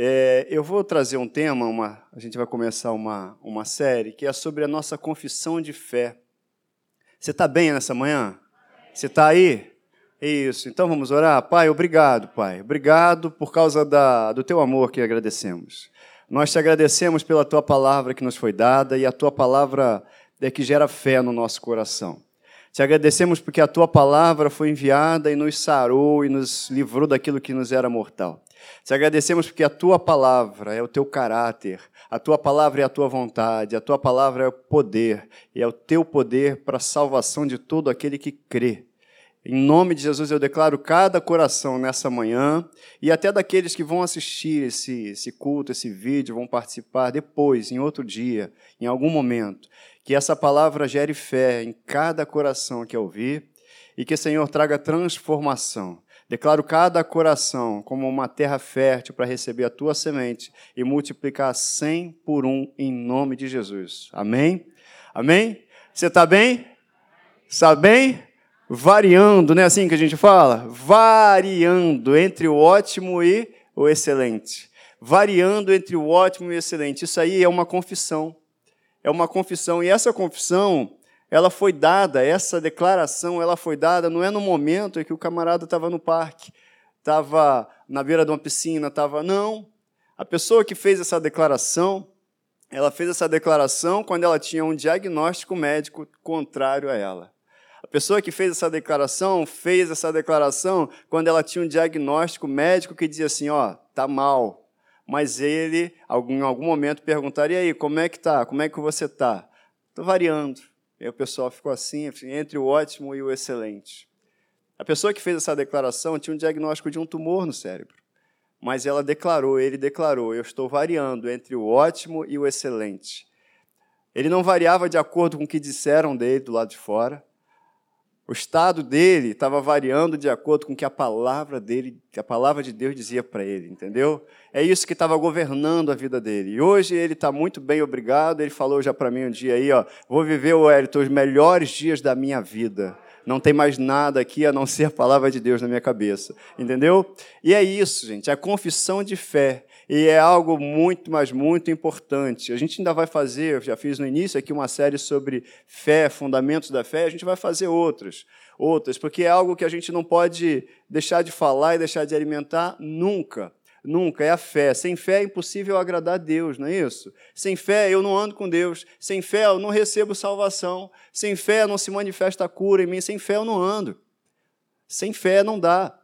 É, eu vou trazer um tema, uma, a gente vai começar uma, uma série, que é sobre a nossa confissão de fé. Você está bem nessa manhã? Você está aí? Isso, então vamos orar? Pai, obrigado, Pai. Obrigado por causa da, do teu amor que agradecemos. Nós te agradecemos pela tua palavra que nos foi dada e a tua palavra é que gera fé no nosso coração. Te agradecemos porque a tua palavra foi enviada e nos sarou e nos livrou daquilo que nos era mortal. Te agradecemos porque a tua palavra é o teu caráter, a tua palavra é a tua vontade, a tua palavra é o poder, e é o teu poder para a salvação de todo aquele que crê. Em nome de Jesus, eu declaro cada coração nessa manhã e até daqueles que vão assistir esse, esse culto, esse vídeo, vão participar depois, em outro dia, em algum momento. Que essa palavra gere fé em cada coração que ouvir e que o Senhor traga transformação Declaro cada coração como uma terra fértil para receber a tua semente e multiplicar cem por um em nome de Jesus. Amém? Amém? Você está bem? Está bem? Variando, não é assim que a gente fala? Variando entre o ótimo e o excelente. Variando entre o ótimo e o excelente. Isso aí é uma confissão. É uma confissão. E essa confissão ela foi dada, essa declaração, ela foi dada, não é no momento em que o camarada estava no parque, estava na beira de uma piscina, estava. Não. A pessoa que fez essa declaração, ela fez essa declaração quando ela tinha um diagnóstico médico contrário a ela. A pessoa que fez essa declaração fez essa declaração quando ela tinha um diagnóstico médico que dizia assim, ó, tá mal. Mas ele, em algum momento, perguntaria, e aí, como é que tá? Como é que você tá? Estou variando. E o pessoal ficou assim, entre o ótimo e o excelente. A pessoa que fez essa declaração tinha um diagnóstico de um tumor no cérebro. Mas ela declarou, ele declarou: Eu estou variando entre o ótimo e o excelente. Ele não variava de acordo com o que disseram dele do lado de fora, o estado dele estava variando de acordo com o que a palavra dele, a palavra de Deus dizia para ele, entendeu? É isso que estava governando a vida dele. E hoje ele está muito bem, obrigado. Ele falou já para mim um dia aí, ó, vou viver, Wellington, os melhores dias da minha vida. Não tem mais nada aqui a não ser a palavra de Deus na minha cabeça, entendeu? E é isso, gente, é a confissão de fé. E é algo muito, mas muito importante. A gente ainda vai fazer, eu já fiz no início aqui uma série sobre fé, fundamentos da fé, a gente vai fazer outras, outras, porque é algo que a gente não pode deixar de falar e deixar de alimentar nunca. Nunca, é a fé. Sem fé é impossível agradar a Deus, não é isso? Sem fé eu não ando com Deus. Sem fé eu não recebo salvação. Sem fé não se manifesta a cura em mim. Sem fé eu não ando. Sem fé não dá.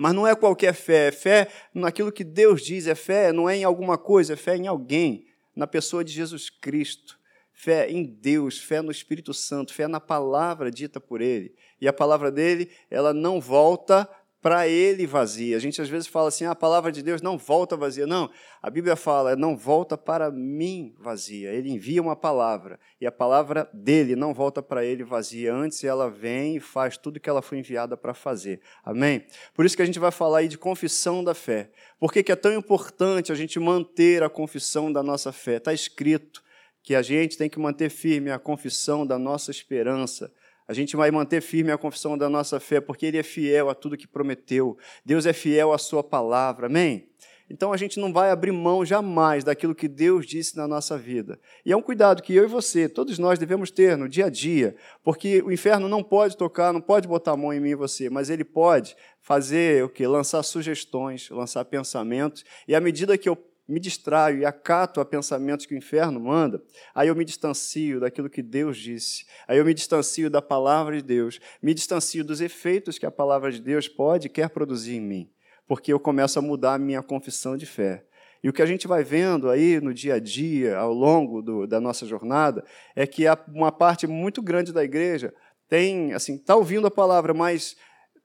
Mas não é qualquer fé, é fé naquilo que Deus diz, é fé, não é em alguma coisa, é fé em alguém, na pessoa de Jesus Cristo. Fé em Deus, fé no Espírito Santo, fé na palavra dita por Ele. E a palavra dele, ela não volta para ele vazia. A gente às vezes fala assim: ah, a palavra de Deus não volta vazia. Não, a Bíblia fala, não volta para mim vazia. Ele envia uma palavra e a palavra dele não volta para ele vazia. Antes ela vem e faz tudo que ela foi enviada para fazer. Amém? Por isso que a gente vai falar aí de confissão da fé. Por que, que é tão importante a gente manter a confissão da nossa fé? Está escrito que a gente tem que manter firme a confissão da nossa esperança a gente vai manter firme a confissão da nossa fé, porque Ele é fiel a tudo que prometeu. Deus é fiel à Sua palavra. Amém? Então a gente não vai abrir mão jamais daquilo que Deus disse na nossa vida. E é um cuidado que eu e você, todos nós devemos ter no dia a dia, porque o inferno não pode tocar, não pode botar a mão em mim e você, mas ele pode fazer o que? Lançar sugestões, lançar pensamentos, e à medida que eu me distraio e acato a pensamentos que o inferno manda, aí eu me distancio daquilo que Deus disse, aí eu me distancio da palavra de Deus, me distancio dos efeitos que a palavra de Deus pode e quer produzir em mim, porque eu começo a mudar a minha confissão de fé. E o que a gente vai vendo aí no dia a dia, ao longo do, da nossa jornada, é que uma parte muito grande da igreja tem, assim, está ouvindo a palavra, mas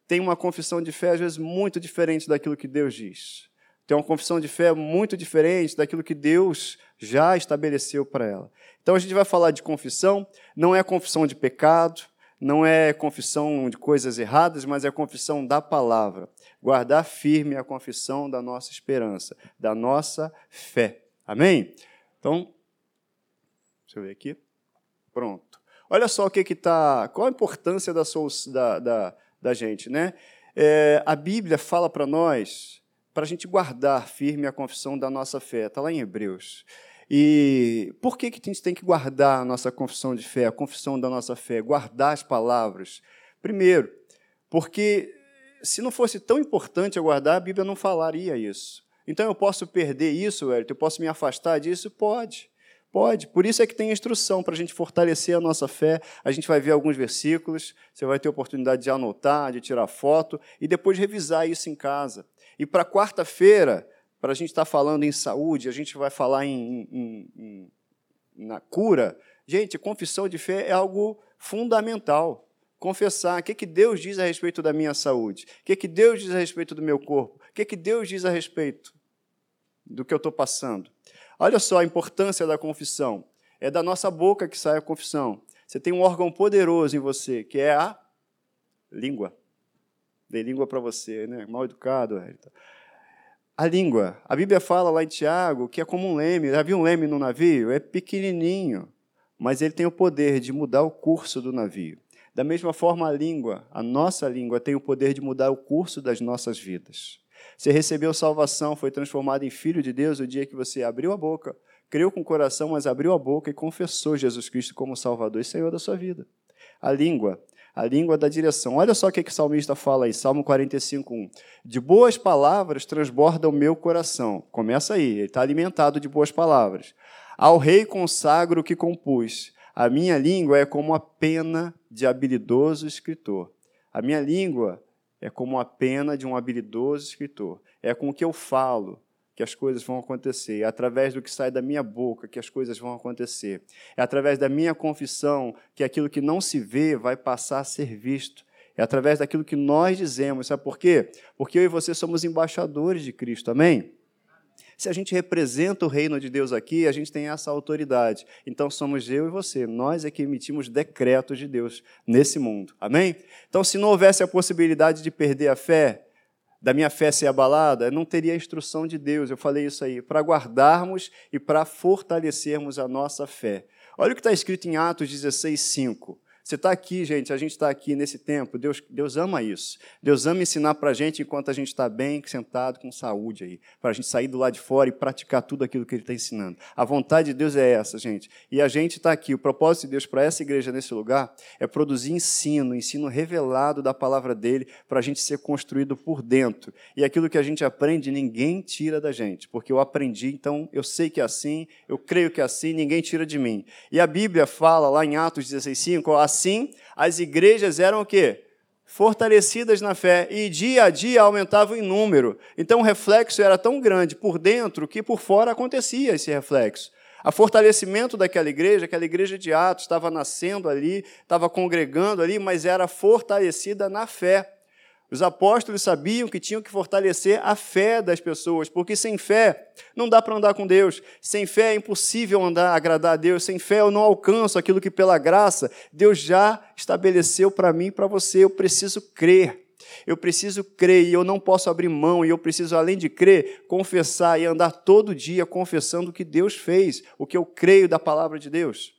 tem uma confissão de fé, às vezes, muito diferente daquilo que Deus diz tem uma confissão de fé muito diferente daquilo que Deus já estabeleceu para ela. Então a gente vai falar de confissão, não é confissão de pecado, não é confissão de coisas erradas, mas é confissão da palavra. Guardar firme a confissão da nossa esperança, da nossa fé. Amém? Então, deixa eu ver aqui. Pronto. Olha só o que está. Qual a importância da, da, da, da gente, né? É, a Bíblia fala para nós para a gente guardar firme a confissão da nossa fé. Está lá em Hebreus. E por que, que a gente tem que guardar a nossa confissão de fé, a confissão da nossa fé, guardar as palavras? Primeiro, porque se não fosse tão importante aguardar, a Bíblia não falaria isso. Então eu posso perder isso, Hélio? Eu posso me afastar disso? Pode. Pode. Por isso é que tem instrução para a gente fortalecer a nossa fé. A gente vai ver alguns versículos, você vai ter oportunidade de anotar, de tirar foto e depois revisar isso em casa. E para quarta-feira, para a gente estar tá falando em saúde, a gente vai falar em, em, em, na cura. Gente, confissão de fé é algo fundamental. Confessar o que, que Deus diz a respeito da minha saúde, o que, que Deus diz a respeito do meu corpo, o que, que Deus diz a respeito do que eu estou passando. Olha só a importância da confissão. É da nossa boca que sai a confissão. Você tem um órgão poderoso em você, que é a língua. Dei língua para você, né? Mal educado. A língua. A Bíblia fala lá em Tiago que é como um leme. Viu um leme no navio? É pequenininho, mas ele tem o poder de mudar o curso do navio. Da mesma forma, a língua, a nossa língua, tem o poder de mudar o curso das nossas vidas. Você recebeu salvação, foi transformado em filho de Deus o dia que você abriu a boca, creu com o coração, mas abriu a boca e confessou Jesus Cristo como Salvador e Senhor da sua vida. A língua, a língua da direção. Olha só o que, que o salmista fala aí, Salmo 45, 1. De boas palavras transborda o meu coração. Começa aí, ele está alimentado de boas palavras. Ao rei consagro o que compus. A minha língua é como a pena de habilidoso escritor. A minha língua é como a pena de um habilidoso escritor. É com o que eu falo que as coisas vão acontecer. É através do que sai da minha boca que as coisas vão acontecer. É através da minha confissão que aquilo que não se vê vai passar a ser visto. É através daquilo que nós dizemos. Sabe por quê? Porque eu e você somos embaixadores de Cristo. Amém? Se a gente representa o reino de Deus aqui, a gente tem essa autoridade. Então somos eu e você, nós é que emitimos decretos de Deus nesse mundo. Amém? Então, se não houvesse a possibilidade de perder a fé, da minha fé ser abalada, não teria a instrução de Deus. Eu falei isso aí, para guardarmos e para fortalecermos a nossa fé. Olha o que está escrito em Atos 16, 5. Você está aqui, gente, a gente está aqui nesse tempo, Deus, Deus ama isso. Deus ama ensinar para a gente enquanto a gente está bem, sentado, com saúde aí, para a gente sair do lado de fora e praticar tudo aquilo que Ele está ensinando. A vontade de Deus é essa, gente. E a gente está aqui, o propósito de Deus para essa igreja nesse lugar é produzir ensino, ensino revelado da palavra dele, para a gente ser construído por dentro. E aquilo que a gente aprende, ninguém tira da gente, porque eu aprendi, então eu sei que é assim, eu creio que é assim, ninguém tira de mim. E a Bíblia fala lá em Atos 16,5, Assim, as igrejas eram o quê? Fortalecidas na fé e dia a dia aumentavam em número. Então o reflexo era tão grande por dentro que por fora acontecia esse reflexo. A fortalecimento daquela igreja, aquela igreja de Atos estava nascendo ali, estava congregando ali, mas era fortalecida na fé. Os apóstolos sabiam que tinham que fortalecer a fé das pessoas, porque sem fé não dá para andar com Deus. Sem fé é impossível andar, agradar a Deus. Sem fé eu não alcanço aquilo que pela graça Deus já estabeleceu para mim e para você. Eu preciso crer. Eu preciso crer e eu não posso abrir mão, e eu preciso, além de crer, confessar e andar todo dia confessando o que Deus fez, o que eu creio da palavra de Deus.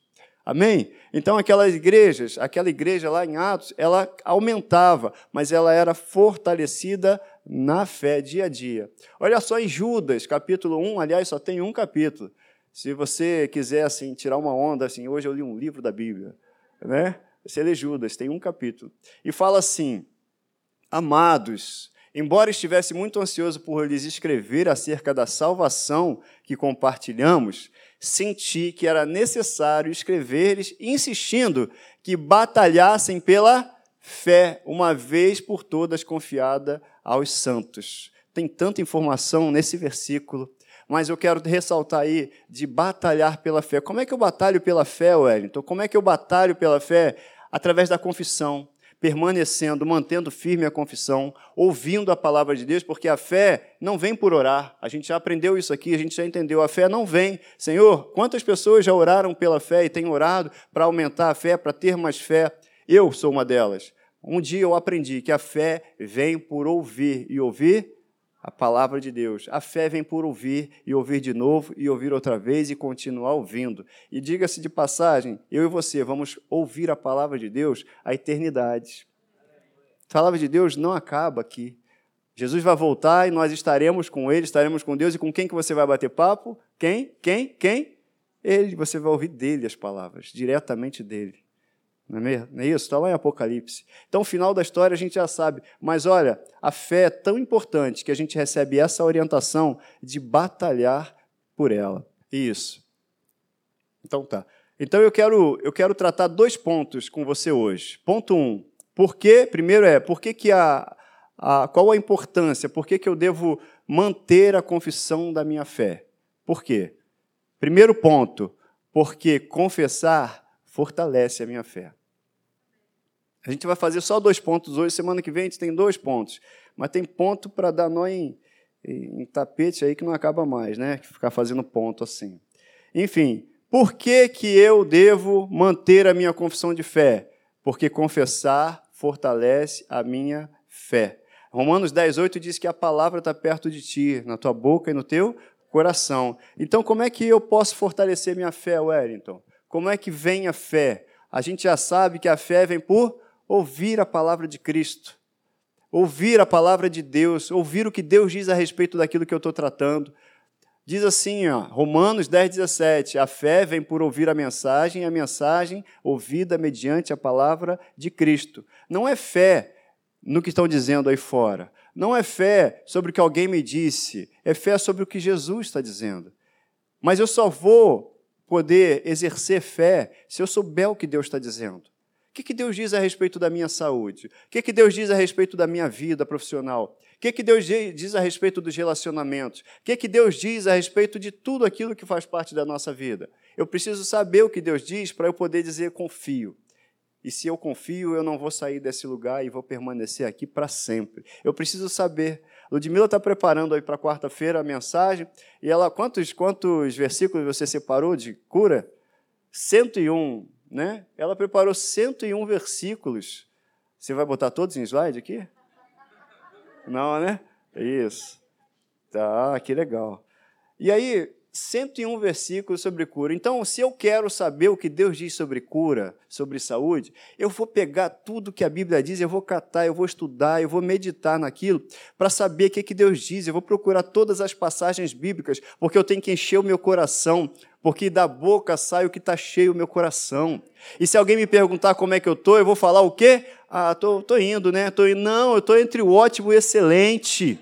Amém? Então, aquelas igrejas, aquela igreja lá em Atos, ela aumentava, mas ela era fortalecida na fé, dia a dia. Olha só em Judas, capítulo 1, aliás, só tem um capítulo. Se você quiser assim tirar uma onda, assim, hoje eu li um livro da Bíblia, né? Você lê Judas, tem um capítulo. E fala assim: Amados, embora estivesse muito ansioso por lhes escrever acerca da salvação que compartilhamos, senti que era necessário escrever-lhes, insistindo que batalhassem pela fé, uma vez por todas confiada aos santos. Tem tanta informação nesse versículo, mas eu quero ressaltar aí de batalhar pela fé. Como é que eu batalho pela fé, Wellington? Como é que eu batalho pela fé? Através da confissão permanecendo, mantendo firme a confissão, ouvindo a palavra de Deus, porque a fé não vem por orar. A gente já aprendeu isso aqui, a gente já entendeu. A fé não vem. Senhor, quantas pessoas já oraram pela fé e têm orado para aumentar a fé, para ter mais fé? Eu sou uma delas. Um dia eu aprendi que a fé vem por ouvir e ouvir a palavra de Deus. A fé vem por ouvir e ouvir de novo e ouvir outra vez e continuar ouvindo. E diga-se de passagem, eu e você vamos ouvir a palavra de Deus a eternidade. A palavra de Deus não acaba aqui. Jesus vai voltar e nós estaremos com Ele, estaremos com Deus. E com quem que você vai bater papo? Quem? Quem? Quem? Ele. Você vai ouvir dele as palavras, diretamente dele. Não é? Não é isso? Está lá em Apocalipse. Então, o final da história a gente já sabe. Mas olha, a fé é tão importante que a gente recebe essa orientação de batalhar por ela. Isso. Então tá. Então eu quero, eu quero tratar dois pontos com você hoje. Ponto um. Por que, primeiro é, por que, que a, a, qual a importância? Por que, que eu devo manter a confissão da minha fé? Por quê? Primeiro ponto, porque confessar fortalece a minha fé. A gente vai fazer só dois pontos hoje, semana que vem a gente tem dois pontos, mas tem ponto para dar nó em, em, tapete aí que não acaba mais, né? Ficar fazendo ponto assim. Enfim, por que, que eu devo manter a minha confissão de fé? Porque confessar fortalece a minha fé. Romanos 10, 8 diz que a palavra está perto de ti, na tua boca e no teu coração. Então, como é que eu posso fortalecer minha fé, Wellington? Como é que vem a fé? A gente já sabe que a fé vem por ouvir a palavra de Cristo, ouvir a palavra de Deus, ouvir o que Deus diz a respeito daquilo que eu estou tratando. Diz assim, ó, Romanos 10, 17: a fé vem por ouvir a mensagem, e a mensagem ouvida mediante a palavra de Cristo. Não é fé no que estão dizendo aí fora. Não é fé sobre o que alguém me disse, é fé sobre o que Jesus está dizendo. Mas eu só vou poder exercer fé se eu souber o que Deus está dizendo. O que, que Deus diz a respeito da minha saúde? O que, que Deus diz a respeito da minha vida profissional? O que, que Deus diz a respeito dos relacionamentos? O que, que Deus diz a respeito de tudo aquilo que faz parte da nossa vida? Eu preciso saber o que Deus diz para eu poder dizer confio. E se eu confio, eu não vou sair desse lugar e vou permanecer aqui para sempre. Eu preciso saber. Ludmila está preparando aí para quarta-feira a mensagem. E ela, quantos, quantos versículos você separou de cura? 101, né? Ela preparou 101 versículos. Você vai botar todos em slide aqui? Não, né? Isso. Tá, que legal. E aí, 101 versículos sobre cura. Então, se eu quero saber o que Deus diz sobre cura, sobre saúde, eu vou pegar tudo que a Bíblia diz, eu vou catar, eu vou estudar, eu vou meditar naquilo para saber o que, que Deus diz. Eu vou procurar todas as passagens bíblicas, porque eu tenho que encher o meu coração, porque da boca sai o que está cheio o meu coração. E se alguém me perguntar como é que eu estou, eu vou falar o quê? Ah, tô indo, né? Tô indo. Não, eu estou entre o ótimo e o excelente.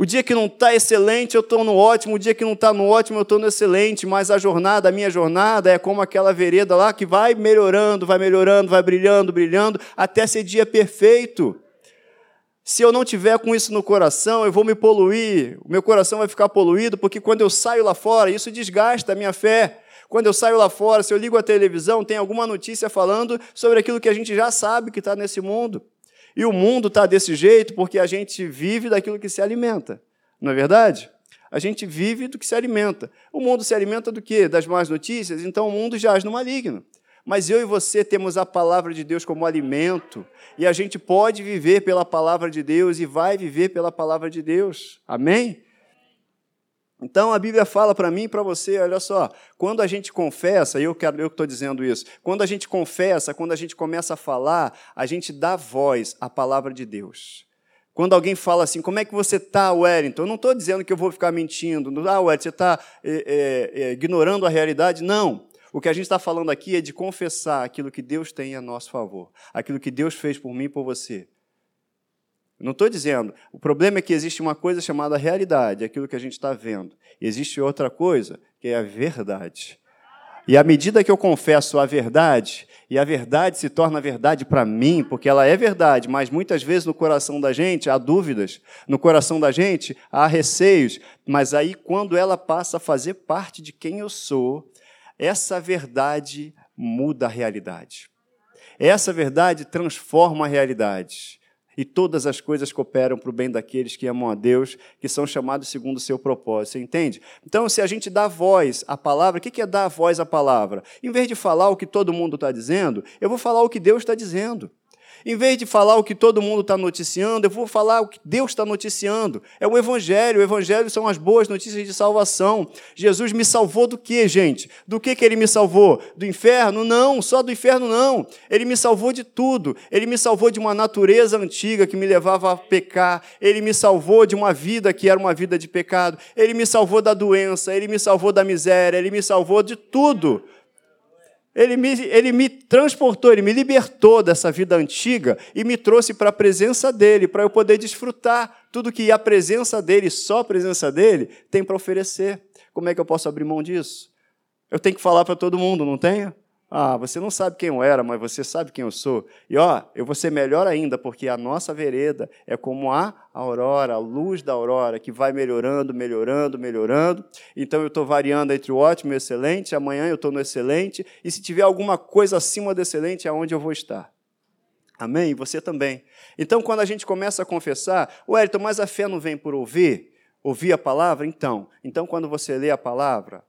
O dia que não está excelente, eu estou no ótimo. O dia que não está no ótimo, eu estou no excelente. Mas a jornada, a minha jornada, é como aquela vereda lá que vai melhorando, vai melhorando, vai brilhando, brilhando, até ser dia perfeito. Se eu não tiver com isso no coração, eu vou me poluir. O meu coração vai ficar poluído, porque quando eu saio lá fora, isso desgasta a minha fé. Quando eu saio lá fora, se eu ligo a televisão, tem alguma notícia falando sobre aquilo que a gente já sabe que está nesse mundo. E o mundo está desse jeito porque a gente vive daquilo que se alimenta. Não é verdade? A gente vive do que se alimenta. O mundo se alimenta do quê? Das más notícias? Então o mundo jaz no maligno. Mas eu e você temos a palavra de Deus como alimento, e a gente pode viver pela palavra de Deus e vai viver pela palavra de Deus. Amém? Então a Bíblia fala para mim e para você, olha só, quando a gente confessa, eu quero eu que estou dizendo isso, quando a gente confessa, quando a gente começa a falar, a gente dá voz à palavra de Deus. Quando alguém fala assim, como é que você está, Wellington? Eu não estou dizendo que eu vou ficar mentindo, ah, Wellington, você está é, é, ignorando a realidade. Não. O que a gente está falando aqui é de confessar aquilo que Deus tem a nosso favor, aquilo que Deus fez por mim e por você. Não estou dizendo. O problema é que existe uma coisa chamada realidade, aquilo que a gente está vendo. Existe outra coisa, que é a verdade. E à medida que eu confesso a verdade, e a verdade se torna verdade para mim, porque ela é verdade, mas muitas vezes no coração da gente há dúvidas, no coração da gente há receios, mas aí quando ela passa a fazer parte de quem eu sou, essa verdade muda a realidade. Essa verdade transforma a realidade e todas as coisas cooperam para o bem daqueles que amam a Deus, que são chamados segundo o seu propósito. Você entende? Então, se a gente dá voz à palavra, o que é dar voz à palavra? Em vez de falar o que todo mundo está dizendo, eu vou falar o que Deus está dizendo. Em vez de falar o que todo mundo está noticiando, eu vou falar o que Deus está noticiando. É o Evangelho. O Evangelho são as boas notícias de salvação. Jesus me salvou do que, gente? Do que, que ele me salvou? Do inferno? Não, só do inferno não. Ele me salvou de tudo. Ele me salvou de uma natureza antiga que me levava a pecar. Ele me salvou de uma vida que era uma vida de pecado. Ele me salvou da doença. Ele me salvou da miséria. Ele me salvou de tudo. Ele me, ele me transportou, ele me libertou dessa vida antiga e me trouxe para a presença dele, para eu poder desfrutar tudo que a presença dele, só a presença dele, tem para oferecer. Como é que eu posso abrir mão disso? Eu tenho que falar para todo mundo, não tenho? Ah, você não sabe quem eu era, mas você sabe quem eu sou. E ó, eu vou ser melhor ainda, porque a nossa vereda é como a aurora, a luz da aurora, que vai melhorando, melhorando, melhorando. Então eu estou variando entre o ótimo e o excelente, amanhã eu estou no excelente, e se tiver alguma coisa acima do excelente, é onde eu vou estar. Amém? E você também. Então, quando a gente começa a confessar, o Elton, mas a fé não vem por ouvir? Ouvir a palavra? Então, então quando você lê a palavra,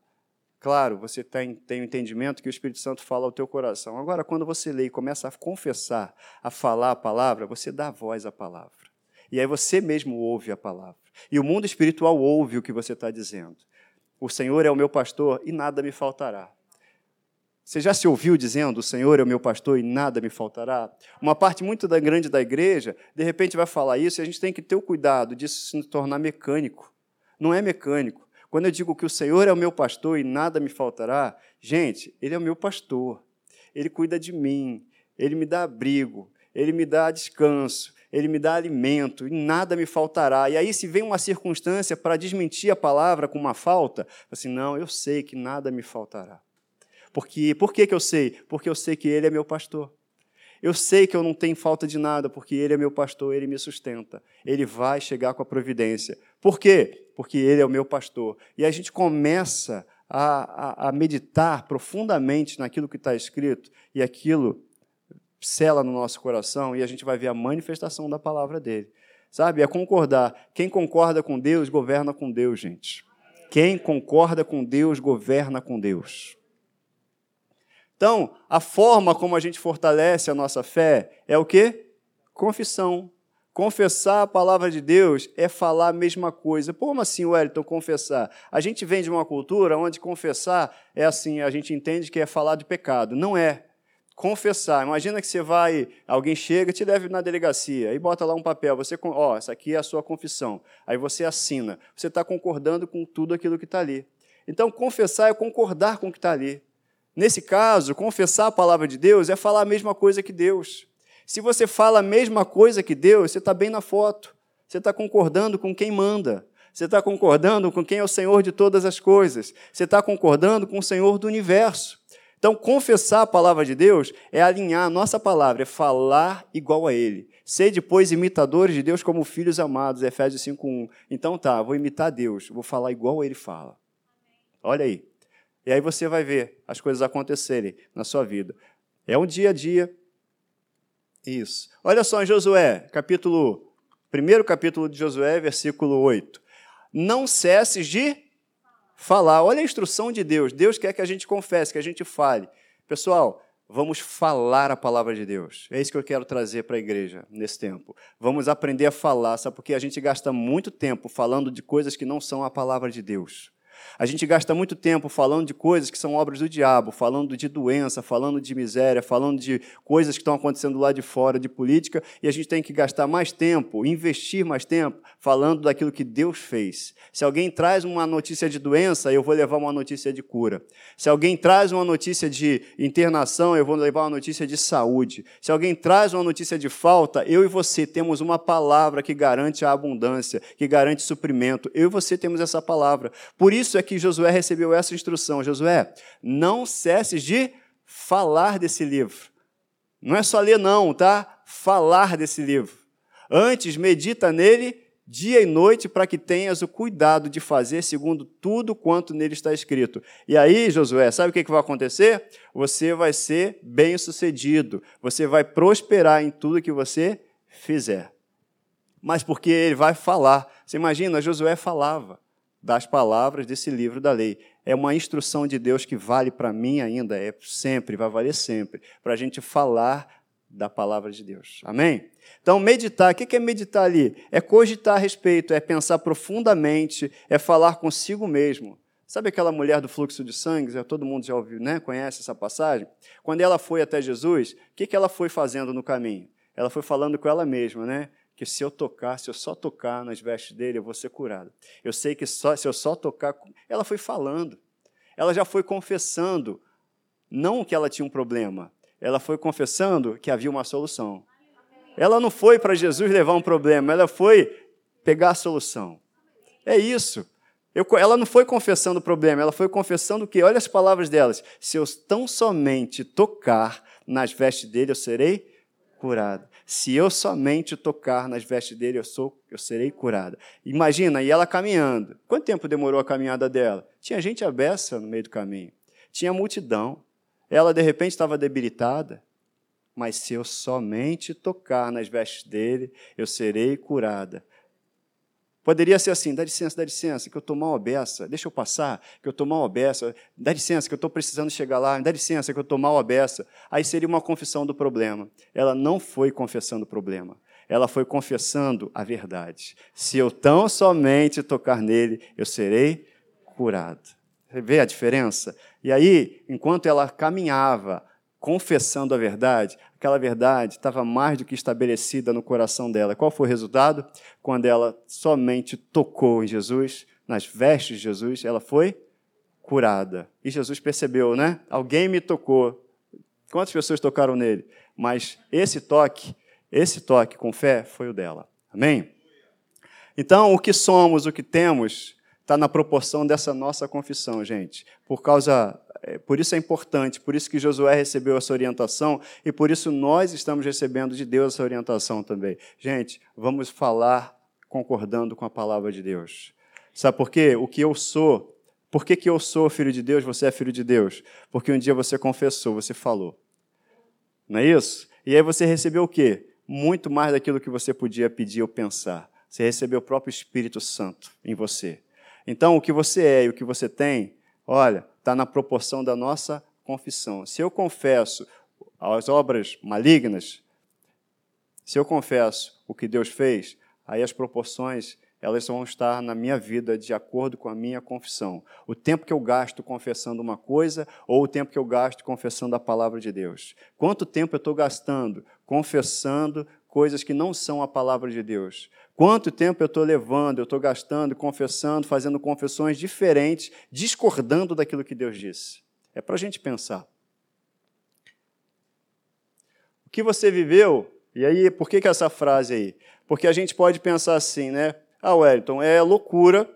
Claro, você tem, tem o entendimento que o Espírito Santo fala ao teu coração. Agora, quando você lê e começa a confessar, a falar a palavra, você dá voz à palavra. E aí você mesmo ouve a palavra. E o mundo espiritual ouve o que você está dizendo. O Senhor é o meu pastor e nada me faltará. Você já se ouviu dizendo, o Senhor é o meu pastor e nada me faltará? Uma parte muito grande da igreja, de repente vai falar isso e a gente tem que ter o cuidado disso se tornar mecânico. Não é mecânico. Quando eu digo que o Senhor é o meu pastor e nada me faltará, gente, Ele é o meu pastor. Ele cuida de mim, Ele me dá abrigo, Ele me dá descanso, Ele me dá alimento e nada me faltará. E aí, se vem uma circunstância para desmentir a palavra com uma falta, assim, não, eu sei que nada me faltará. Porque, por que, que eu sei? Porque eu sei que Ele é meu pastor. Eu sei que eu não tenho falta de nada, porque Ele é meu pastor, Ele me sustenta. Ele vai chegar com a providência. Por quê? Porque Ele é o meu pastor. E a gente começa a, a, a meditar profundamente naquilo que está escrito, e aquilo cela no nosso coração, e a gente vai ver a manifestação da palavra dele. Sabe? É concordar. Quem concorda com Deus, governa com Deus, gente. Quem concorda com Deus, governa com Deus. Então, a forma como a gente fortalece a nossa fé é o quê? Confissão. Confessar a palavra de Deus é falar a mesma coisa. Como assim, Wellington, confessar? A gente vem de uma cultura onde confessar é assim, a gente entende que é falar de pecado. Não é. Confessar. Imagina que você vai, alguém chega, te leva na delegacia e bota lá um papel. Você, ó, essa aqui é a sua confissão. Aí você assina. Você está concordando com tudo aquilo que está ali. Então, confessar é concordar com o que está ali. Nesse caso, confessar a palavra de Deus é falar a mesma coisa que Deus. Se você fala a mesma coisa que Deus, você está bem na foto. Você está concordando com quem manda. Você está concordando com quem é o Senhor de todas as coisas. Você está concordando com o Senhor do universo. Então, confessar a palavra de Deus é alinhar a nossa palavra, é falar igual a Ele. Ser depois imitadores de Deus como filhos amados, Efésios 5.1. Então tá, vou imitar Deus, vou falar igual a Ele fala. Olha aí. E aí você vai ver as coisas acontecerem na sua vida. É um dia a dia. Isso. Olha só em Josué, capítulo, primeiro capítulo de Josué, versículo 8. Não cesses de falar. Olha a instrução de Deus. Deus quer que a gente confesse, que a gente fale. Pessoal, vamos falar a palavra de Deus. É isso que eu quero trazer para a igreja nesse tempo. Vamos aprender a falar, sabe? Porque a gente gasta muito tempo falando de coisas que não são a palavra de Deus. A gente gasta muito tempo falando de coisas que são obras do diabo, falando de doença, falando de miséria, falando de coisas que estão acontecendo lá de fora, de política, e a gente tem que gastar mais tempo, investir mais tempo, falando daquilo que Deus fez. Se alguém traz uma notícia de doença, eu vou levar uma notícia de cura. Se alguém traz uma notícia de internação, eu vou levar uma notícia de saúde. Se alguém traz uma notícia de falta, eu e você temos uma palavra que garante a abundância, que garante suprimento. Eu e você temos essa palavra. Por isso é que Josué recebeu essa instrução: Josué, não cesses de falar desse livro. Não é só ler, não, tá? Falar desse livro. Antes, medita nele dia e noite para que tenhas o cuidado de fazer segundo tudo quanto nele está escrito. E aí, Josué, sabe o que vai acontecer? Você vai ser bem-sucedido, você vai prosperar em tudo que você fizer. Mas porque ele vai falar. Você imagina, Josué falava das palavras desse livro da lei. É uma instrução de Deus que vale para mim ainda, é sempre, vai valer sempre, para a gente falar da palavra de Deus. Amém? Então, meditar, o que é meditar ali? É cogitar a respeito, é pensar profundamente, é falar consigo mesmo. Sabe aquela mulher do fluxo de sangue? Todo mundo já ouviu, né? conhece essa passagem? Quando ela foi até Jesus, o que ela foi fazendo no caminho? Ela foi falando com ela mesma, né? Que se eu tocar, se eu só tocar nas vestes dele, eu vou ser curada. Eu sei que só, se eu só tocar. Ela foi falando. Ela já foi confessando, não que ela tinha um problema, ela foi confessando que havia uma solução. Ela não foi para Jesus levar um problema, ela foi pegar a solução. É isso. Eu, ela não foi confessando o problema, ela foi confessando que, olha as palavras delas: se eu tão somente tocar nas vestes dele, eu serei curada. Se eu somente tocar nas vestes dele, eu, sou, eu serei curada. Imagina, e ela caminhando. Quanto tempo demorou a caminhada dela? Tinha gente abessa no meio do caminho, tinha multidão. Ela, de repente, estava debilitada, mas se eu somente tocar nas vestes dele, eu serei curada. Poderia ser assim: dá licença, dá licença, que eu estou mal beça, deixa eu passar, que eu estou mal beça, dá licença, que eu estou precisando chegar lá, dá licença, que eu estou mal beça. Aí seria uma confissão do problema. Ela não foi confessando o problema, ela foi confessando a verdade. Se eu tão somente tocar nele, eu serei curado. Você vê a diferença? E aí, enquanto ela caminhava, confessando a verdade, aquela verdade estava mais do que estabelecida no coração dela. Qual foi o resultado? Quando ela somente tocou em Jesus, nas vestes de Jesus, ela foi curada. E Jesus percebeu, né? Alguém me tocou. Quantas pessoas tocaram nele? Mas esse toque, esse toque com fé foi o dela. Amém? Então, o que somos, o que temos, está na proporção dessa nossa confissão, gente. Por causa por isso é importante, por isso que Josué recebeu essa orientação e por isso nós estamos recebendo de Deus essa orientação também. Gente, vamos falar concordando com a palavra de Deus. Sabe por quê? O que eu sou, por que, que eu sou filho de Deus, você é filho de Deus? Porque um dia você confessou, você falou. Não é isso? E aí você recebeu o quê? Muito mais daquilo que você podia pedir ou pensar. Você recebeu o próprio Espírito Santo em você. Então, o que você é e o que você tem, olha, está na proporção da nossa confissão. Se eu confesso as obras malignas, se eu confesso o que Deus fez, aí as proporções elas vão estar na minha vida de acordo com a minha confissão. O tempo que eu gasto confessando uma coisa ou o tempo que eu gasto confessando a palavra de Deus. Quanto tempo eu estou gastando confessando coisas que não são a palavra de Deus? Quanto tempo eu estou levando, eu estou gastando, confessando, fazendo confissões diferentes, discordando daquilo que Deus disse? É para a gente pensar. O que você viveu, e aí, por que, que essa frase aí? Porque a gente pode pensar assim, né? Ah, Wellington, é loucura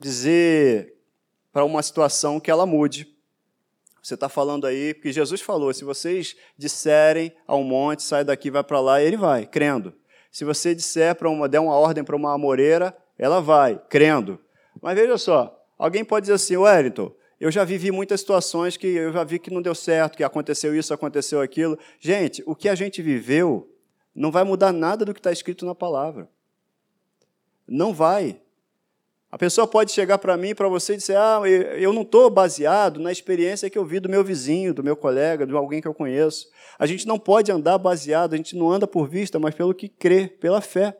dizer para uma situação que ela mude. Você está falando aí, porque Jesus falou: se vocês disserem ao monte, sai daqui, vai para lá, ele vai, crendo. Se você disser para uma, der uma ordem para uma amoreira, ela vai, crendo. Mas veja só, alguém pode dizer assim, Wellington, eu já vivi muitas situações que eu já vi que não deu certo, que aconteceu isso, aconteceu aquilo. Gente, o que a gente viveu não vai mudar nada do que está escrito na palavra. Não vai. A pessoa pode chegar para mim, para você e dizer: Ah, eu não estou baseado na experiência que eu vi do meu vizinho, do meu colega, de alguém que eu conheço. A gente não pode andar baseado, a gente não anda por vista, mas pelo que crê, pela fé.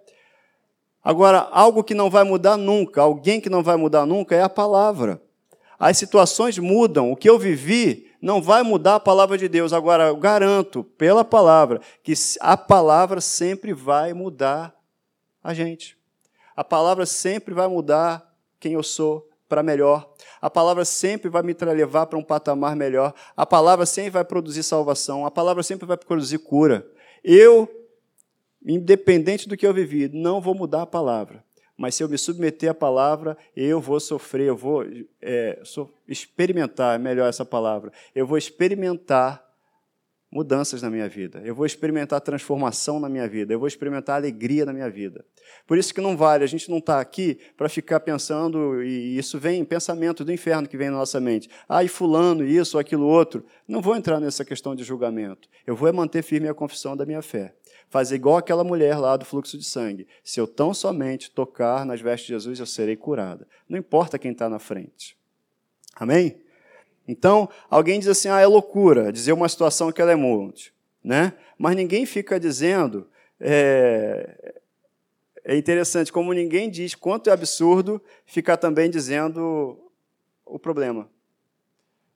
Agora, algo que não vai mudar nunca, alguém que não vai mudar nunca é a palavra. As situações mudam, o que eu vivi não vai mudar a palavra de Deus. Agora, eu garanto, pela palavra, que a palavra sempre vai mudar a gente. A palavra sempre vai mudar quem eu sou para melhor. A palavra sempre vai me levar para um patamar melhor. A palavra sempre vai produzir salvação. A palavra sempre vai produzir cura. Eu, independente do que eu vivi, não vou mudar a palavra. Mas se eu me submeter à palavra, eu vou sofrer, eu vou é, experimentar, melhor essa palavra, eu vou experimentar mudanças na minha vida, eu vou experimentar transformação na minha vida, eu vou experimentar alegria na minha vida. Por isso que não vale, a gente não está aqui para ficar pensando, e isso vem, pensamento do inferno que vem na nossa mente. Ah, e fulano, isso, aquilo, outro. Não vou entrar nessa questão de julgamento. Eu vou manter firme a confissão da minha fé. Fazer igual aquela mulher lá do fluxo de sangue. Se eu tão somente tocar nas vestes de Jesus, eu serei curada. Não importa quem está na frente. Amém? Então, alguém diz assim: ah, é loucura dizer uma situação que ela é monte. né? Mas ninguém fica dizendo. É, é interessante como ninguém diz quanto é absurdo ficar também dizendo o problema.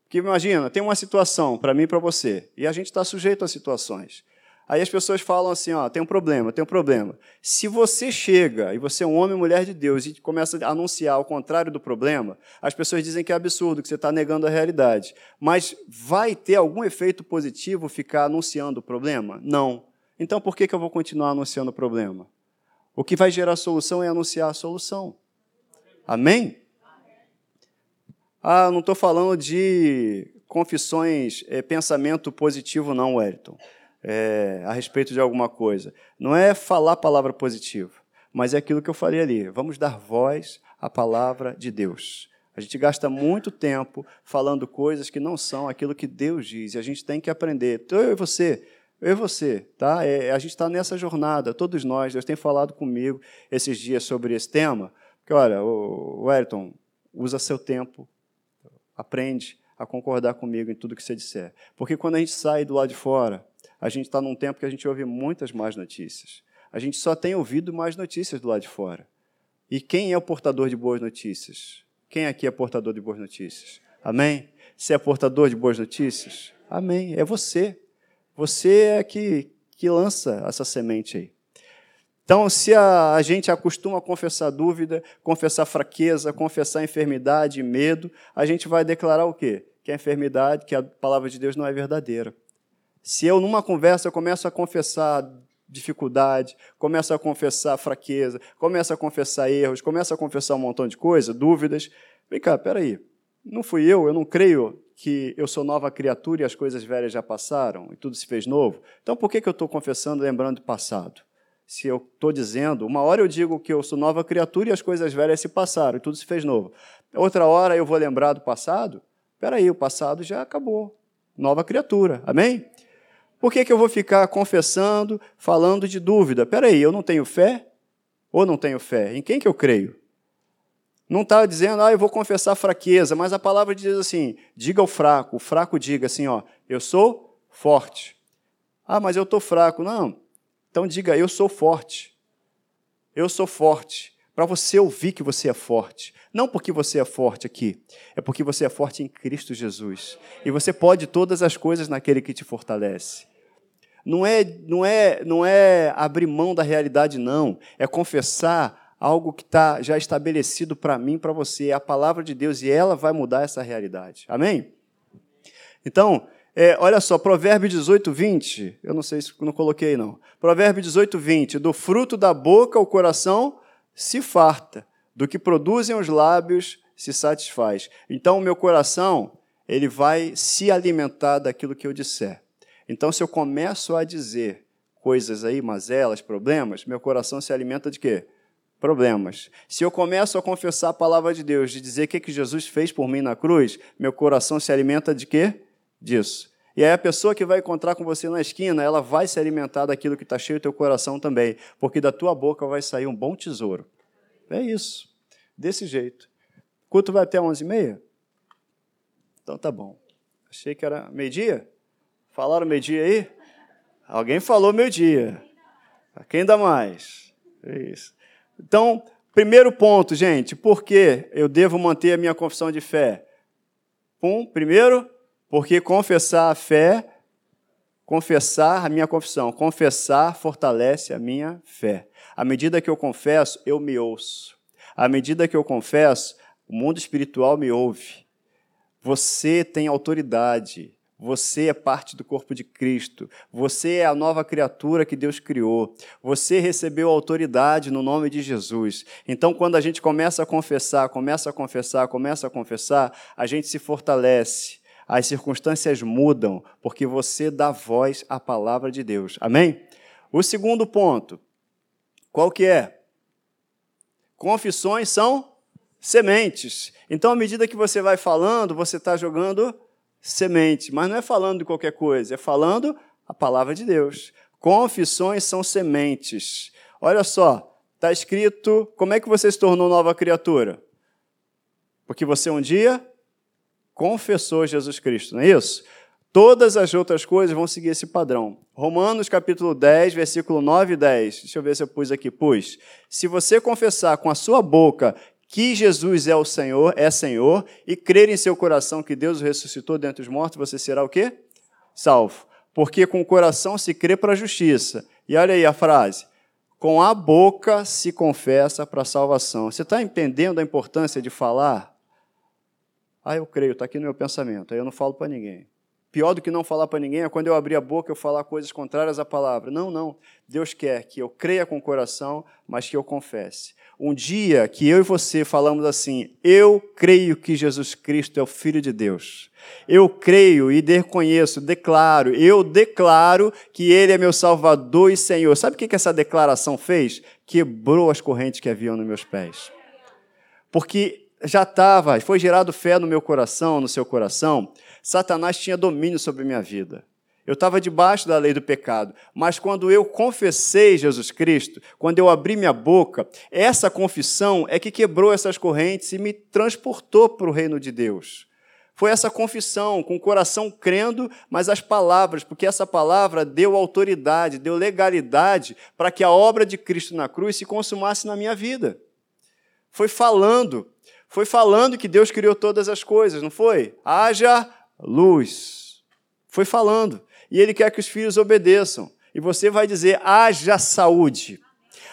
Porque imagina, tem uma situação para mim e para você, e a gente está sujeito a situações. Aí as pessoas falam assim: ó, tem um problema, tem um problema. Se você chega e você é um homem e mulher de Deus e começa a anunciar o contrário do problema, as pessoas dizem que é absurdo, que você está negando a realidade. Mas vai ter algum efeito positivo ficar anunciando o problema? Não. Então por que, que eu vou continuar anunciando o problema? O que vai gerar solução é anunciar a solução. Amém? Ah, não estou falando de confissões, é, pensamento positivo, não, Wellington é, a respeito de alguma coisa. Não é falar palavra positiva, mas é aquilo que eu falei ali. Vamos dar voz à palavra de Deus. A gente gasta muito tempo falando coisas que não são aquilo que Deus diz, e a gente tem que aprender. Então, eu e você, eu e você, tá? É, a gente está nessa jornada, todos nós. Deus tem falado comigo esses dias sobre esse tema. Porque, olha, o Wellington, usa seu tempo, aprende a concordar comigo em tudo que você disser. Porque quando a gente sai do lado de fora, a gente está num tempo que a gente ouve muitas más notícias. A gente só tem ouvido mais notícias do lado de fora. E quem é o portador de boas notícias? Quem aqui é portador de boas notícias? Amém? Se é portador de boas notícias? Amém. É você. Você é que, que lança essa semente aí. Então, se a, a gente acostuma a confessar dúvida, confessar fraqueza, confessar enfermidade medo, a gente vai declarar o quê? Que a enfermidade, que a palavra de Deus não é verdadeira. Se eu, numa conversa, começo a confessar dificuldade, começo a confessar fraqueza, começo a confessar erros, começo a confessar um montão de coisa, dúvidas, vem cá, peraí, não fui eu, eu não creio que eu sou nova criatura e as coisas velhas já passaram e tudo se fez novo. Então, por que, que eu estou confessando lembrando do passado? Se eu estou dizendo, uma hora eu digo que eu sou nova criatura e as coisas velhas se passaram e tudo se fez novo. Outra hora eu vou lembrar do passado? Peraí, o passado já acabou. Nova criatura. Amém? Por que, que eu vou ficar confessando, falando de dúvida? Peraí, eu não tenho fé? Ou não tenho fé? Em quem que eu creio? Não está dizendo, ah, eu vou confessar fraqueza, mas a palavra diz assim: diga ao fraco, o fraco diga assim, ó, eu sou forte. Ah, mas eu estou fraco. Não. Então diga, eu sou forte. Eu sou forte. Para você ouvir que você é forte. Não porque você é forte aqui, é porque você é forte em Cristo Jesus. E você pode todas as coisas naquele que te fortalece. Não é, não é, não é abrir mão da realidade, não. É confessar algo que está já estabelecido para mim, para você. É a palavra de Deus e ela vai mudar essa realidade. Amém? Então, é, olha só, Provérbio 18, 20. Eu não sei se não coloquei, não. Provérbio 18, 20. Do fruto da boca o coração se farta do que produzem os lábios se satisfaz. Então o meu coração, ele vai se alimentar daquilo que eu disser. Então se eu começo a dizer coisas aí, mazelas, problemas, meu coração se alimenta de quê? Problemas. Se eu começo a confessar a palavra de Deus, de dizer o que, que Jesus fez por mim na cruz, meu coração se alimenta de quê? Disso. E aí a pessoa que vai encontrar com você na esquina, ela vai se alimentar daquilo que está cheio do teu coração também, porque da tua boca vai sair um bom tesouro. É isso desse jeito. O culto vai até 11h30? Então tá bom. Achei que era meio-dia. Falaram meio-dia aí? Alguém falou meio-dia. Quem dá mais? É isso. Então, primeiro ponto, gente, por que eu devo manter a minha confissão de fé? Um, primeiro, porque confessar a fé, confessar a minha confissão, confessar fortalece a minha fé. À medida que eu confesso, eu me ouço. À medida que eu confesso, o mundo espiritual me ouve. Você tem autoridade. Você é parte do corpo de Cristo. Você é a nova criatura que Deus criou. Você recebeu autoridade no nome de Jesus. Então, quando a gente começa a confessar, começa a confessar, começa a confessar, a gente se fortalece. As circunstâncias mudam, porque você dá voz à palavra de Deus. Amém? O segundo ponto, qual que é? Confissões são sementes. Então, à medida que você vai falando, você está jogando semente. Mas não é falando de qualquer coisa, é falando a palavra de Deus. Confissões são sementes. Olha só, está escrito: como é que você se tornou nova criatura? Porque você um dia confessou Jesus Cristo, não é isso? Todas as outras coisas vão seguir esse padrão. Romanos capítulo 10, versículo 9 e 10. Deixa eu ver se eu pus aqui. Pus. Se você confessar com a sua boca que Jesus é o Senhor, é Senhor, e crer em seu coração que Deus o ressuscitou dentre os mortos, você será o quê? Salvo. Porque com o coração se crê para a justiça. E olha aí a frase. Com a boca se confessa para a salvação. Você está entendendo a importância de falar? Ah, eu creio, está aqui no meu pensamento. Aí eu não falo para ninguém. Pior do que não falar para ninguém é quando eu abrir a boca eu falar coisas contrárias à palavra. Não, não. Deus quer que eu creia com o coração, mas que eu confesse. Um dia que eu e você falamos assim: Eu creio que Jesus Cristo é o Filho de Deus. Eu creio e reconheço, declaro, eu declaro que Ele é meu Salvador e Senhor. Sabe o que essa declaração fez? Quebrou as correntes que haviam nos meus pés. Porque já estava, foi gerado fé no meu coração, no seu coração, Satanás tinha domínio sobre minha vida. Eu estava debaixo da lei do pecado, mas quando eu confessei Jesus Cristo, quando eu abri minha boca, essa confissão é que quebrou essas correntes e me transportou para o reino de Deus. Foi essa confissão, com o coração crendo, mas as palavras, porque essa palavra deu autoridade, deu legalidade para que a obra de Cristo na cruz se consumasse na minha vida. Foi falando, foi falando que Deus criou todas as coisas, não foi? Haja luz. Foi falando. E ele quer que os filhos obedeçam. E você vai dizer: haja saúde,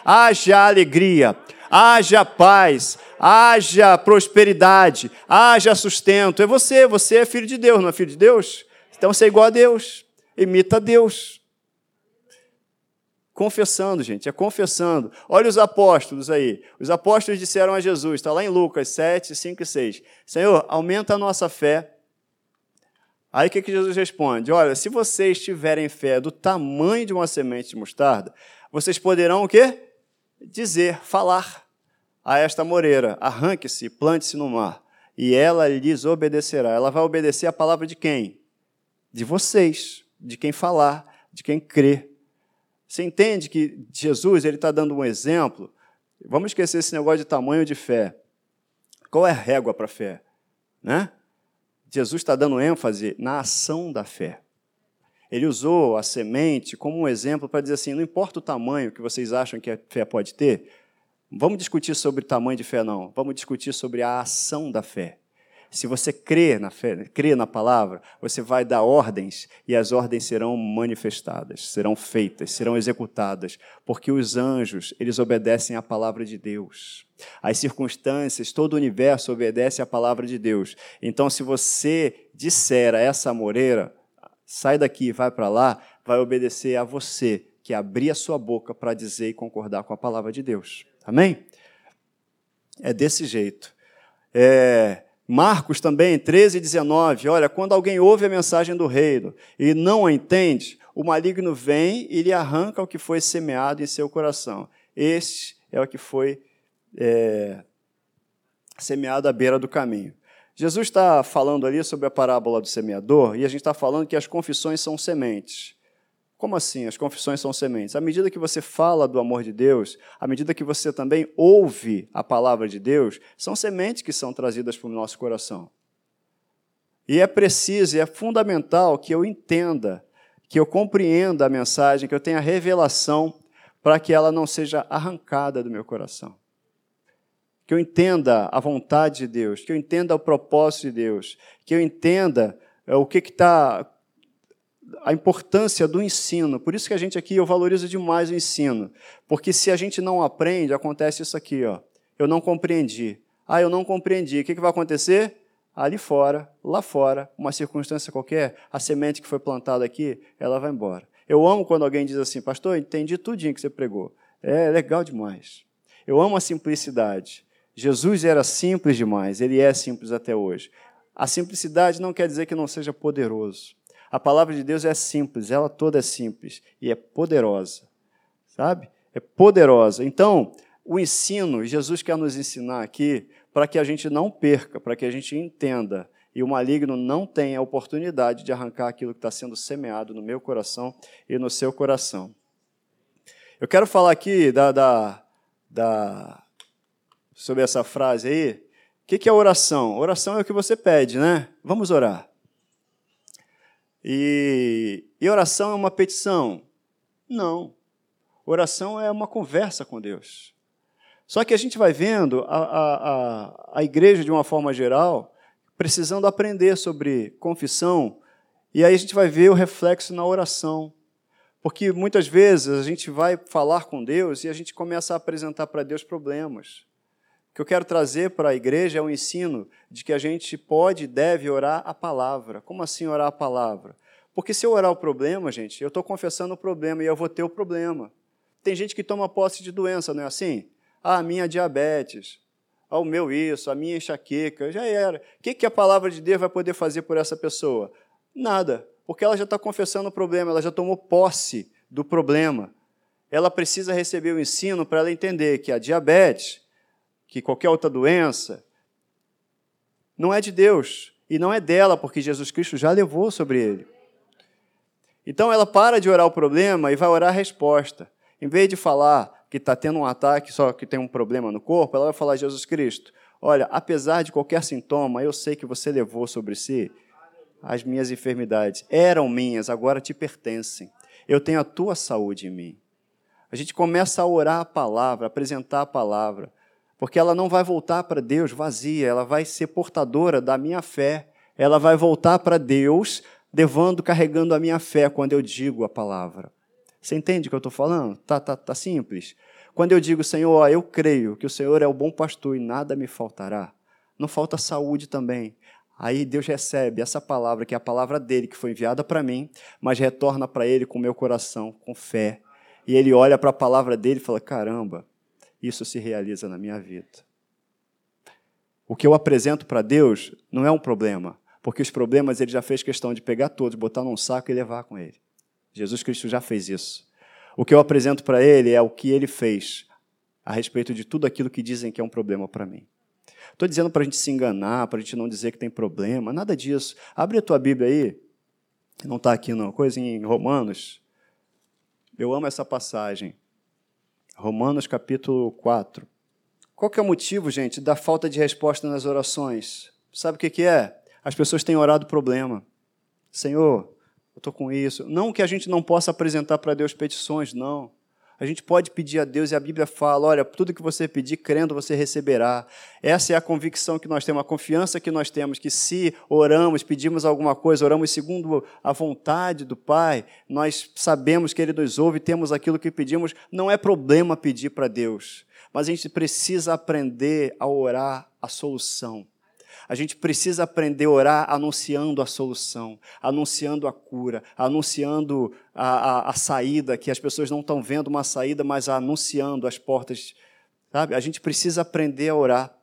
haja alegria, haja paz, haja prosperidade, haja sustento. É você, você é filho de Deus, não é filho de Deus? Então você é igual a Deus, imita Deus. Confessando, gente, é confessando. Olha os apóstolos aí. Os apóstolos disseram a Jesus, está lá em Lucas 7, 5 e 6. Senhor, aumenta a nossa fé Aí o que, que Jesus responde? Olha, se vocês tiverem fé do tamanho de uma semente de mostarda, vocês poderão o quê? Dizer, falar a esta moreira: arranque-se, plante-se no mar, e ela lhes obedecerá. Ela vai obedecer a palavra de quem? De vocês, de quem falar, de quem crer. Você entende que Jesus ele está dando um exemplo? Vamos esquecer esse negócio de tamanho de fé. Qual é a régua para a fé? Né? Jesus está dando ênfase na ação da fé. Ele usou a semente como um exemplo para dizer assim: não importa o tamanho que vocês acham que a fé pode ter, vamos discutir sobre tamanho de fé, não. Vamos discutir sobre a ação da fé. Se você crê na fé, crê na palavra, você vai dar ordens e as ordens serão manifestadas, serão feitas, serão executadas, porque os anjos, eles obedecem à palavra de Deus. As circunstâncias, todo o universo obedece à palavra de Deus. Então, se você disser a essa moreira, sai daqui, vai para lá, vai obedecer a você, que abrir a sua boca para dizer e concordar com a palavra de Deus. Amém? É desse jeito. É, Marcos também, 13 e 19, olha, quando alguém ouve a mensagem do reino e não a entende, o maligno vem e lhe arranca o que foi semeado em seu coração. Este é o que foi é, semeado à beira do caminho. Jesus está falando ali sobre a parábola do semeador e a gente está falando que as confissões são sementes. Como assim? As confissões são sementes. À medida que você fala do amor de Deus, à medida que você também ouve a palavra de Deus, são sementes que são trazidas para o nosso coração. E é preciso, é fundamental que eu entenda, que eu compreenda a mensagem, que eu tenha revelação para que ela não seja arrancada do meu coração. Que eu entenda a vontade de Deus, que eu entenda o propósito de Deus, que eu entenda é, o que está a importância do ensino. Por isso que a gente aqui, eu valorizo demais o ensino. Porque se a gente não aprende, acontece isso aqui, ó. Eu não compreendi. Ah, eu não compreendi. O que, que vai acontecer? Ali fora, lá fora, uma circunstância qualquer, a semente que foi plantada aqui, ela vai embora. Eu amo quando alguém diz assim, pastor, entendi tudinho que você pregou. É legal demais. Eu amo a simplicidade. Jesus era simples demais, ele é simples até hoje. A simplicidade não quer dizer que não seja poderoso. A palavra de Deus é simples, ela toda é simples e é poderosa. Sabe? É poderosa. Então, o ensino, Jesus quer nos ensinar aqui para que a gente não perca, para que a gente entenda e o maligno não tenha a oportunidade de arrancar aquilo que está sendo semeado no meu coração e no seu coração. Eu quero falar aqui da, da, da sobre essa frase aí. O que é oração? Oração é o que você pede, né? Vamos orar. E, e oração é uma petição? Não. Oração é uma conversa com Deus. Só que a gente vai vendo a, a, a, a igreja, de uma forma geral, precisando aprender sobre confissão, e aí a gente vai ver o reflexo na oração. Porque muitas vezes a gente vai falar com Deus e a gente começa a apresentar para Deus problemas. Que eu quero trazer para a igreja é o ensino de que a gente pode e deve orar a palavra. Como assim orar a palavra? Porque se eu orar o problema, gente, eu estou confessando o problema e eu vou ter o problema. Tem gente que toma posse de doença, não é assim? Ah, minha diabetes, ah, o meu isso, a minha enxaqueca, já era. O que, que a palavra de Deus vai poder fazer por essa pessoa? Nada, porque ela já está confessando o problema, ela já tomou posse do problema. Ela precisa receber o ensino para ela entender que a diabetes, que qualquer outra doença, não é de Deus e não é dela, porque Jesus Cristo já levou sobre ele. Então ela para de orar o problema e vai orar a resposta. Em vez de falar, que está tendo um ataque, só que tem um problema no corpo, ela vai falar: Jesus Cristo, olha, apesar de qualquer sintoma, eu sei que você levou sobre si as minhas enfermidades. Eram minhas, agora te pertencem. Eu tenho a tua saúde em mim. A gente começa a orar a palavra, apresentar a palavra, porque ela não vai voltar para Deus vazia, ela vai ser portadora da minha fé. Ela vai voltar para Deus levando, carregando a minha fé quando eu digo a palavra. Você entende o que eu estou falando? Tá, tá, tá simples. Quando eu digo, Senhor, eu creio que o Senhor é o bom pastor e nada me faltará, não falta saúde também. Aí Deus recebe essa palavra, que é a palavra dele, que foi enviada para mim, mas retorna para ele com meu coração, com fé. E ele olha para a palavra dele e fala: caramba, isso se realiza na minha vida. O que eu apresento para Deus não é um problema, porque os problemas ele já fez questão de pegar todos, botar num saco e levar com ele. Jesus Cristo já fez isso. O que eu apresento para ele é o que ele fez a respeito de tudo aquilo que dizem que é um problema para mim. Estou dizendo para a gente se enganar, para a gente não dizer que tem problema, nada disso. Abre a tua Bíblia aí, não está aqui não, coisa em Romanos. Eu amo essa passagem. Romanos capítulo 4. Qual que é o motivo, gente, da falta de resposta nas orações? Sabe o que, que é? As pessoas têm orado problema. Senhor, eu estou com isso. Não que a gente não possa apresentar para Deus petições, não. A gente pode pedir a Deus e a Bíblia fala: olha, tudo que você pedir, crendo, você receberá. Essa é a convicção que nós temos, a confiança que nós temos, que se oramos, pedimos alguma coisa, oramos segundo a vontade do Pai, nós sabemos que Ele nos ouve, temos aquilo que pedimos. Não é problema pedir para Deus, mas a gente precisa aprender a orar a solução. A gente precisa aprender a orar anunciando a solução, anunciando a cura, anunciando a, a, a saída, que as pessoas não estão vendo uma saída, mas anunciando as portas. Sabe? A gente precisa aprender a orar.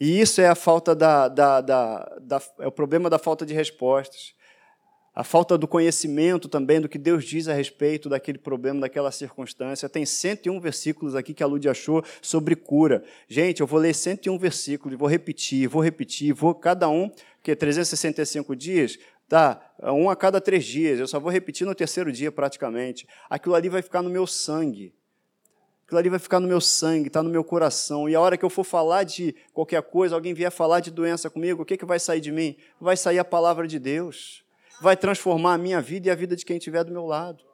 E isso é a falta da, da, da, da é o problema da falta de respostas a falta do conhecimento também do que Deus diz a respeito daquele problema, daquela circunstância. Tem 101 versículos aqui que a Lud achou sobre cura. Gente, eu vou ler 101 versículos, vou repetir, vou repetir, vou cada um, que é 365 dias, tá? Um a cada três dias. Eu só vou repetir no terceiro dia praticamente. Aquilo ali vai ficar no meu sangue. Aquilo ali vai ficar no meu sangue, está no meu coração. E a hora que eu for falar de qualquer coisa, alguém vier falar de doença comigo, o que, que vai sair de mim? Vai sair a palavra de Deus vai transformar a minha vida e a vida de quem estiver do meu lado.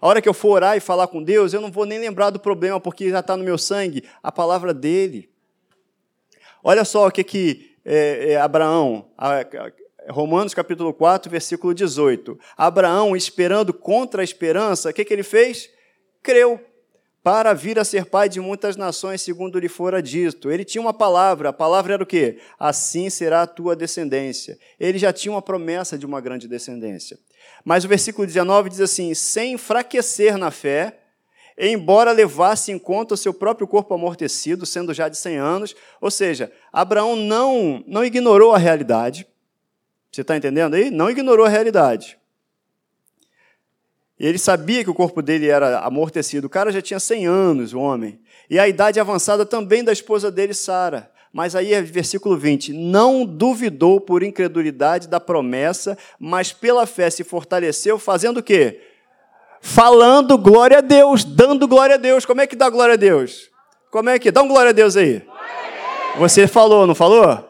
A hora que eu for orar e falar com Deus, eu não vou nem lembrar do problema, porque já está no meu sangue a palavra dele. Olha só o que, que é, é, Abraão, Romanos capítulo 4, versículo 18. Abraão, esperando contra a esperança, o que, que ele fez? Creu para vir a ser pai de muitas nações, segundo lhe fora dito. Ele tinha uma palavra, a palavra era o quê? Assim será a tua descendência. Ele já tinha uma promessa de uma grande descendência. Mas o versículo 19 diz assim: sem enfraquecer na fé, embora levasse em conta o seu próprio corpo amortecido, sendo já de 100 anos, ou seja, Abraão não, não ignorou a realidade. Você está entendendo aí? Não ignorou a realidade. Ele sabia que o corpo dele era amortecido. O cara já tinha 100 anos, o homem. E a idade avançada também da esposa dele, Sara. Mas aí, é versículo 20: Não duvidou por incredulidade da promessa, mas pela fé se fortaleceu, fazendo o quê? Falando glória a Deus, dando glória a Deus. Como é que dá glória a Deus? Como é que? Dá um glória a Deus aí. Você falou, não falou?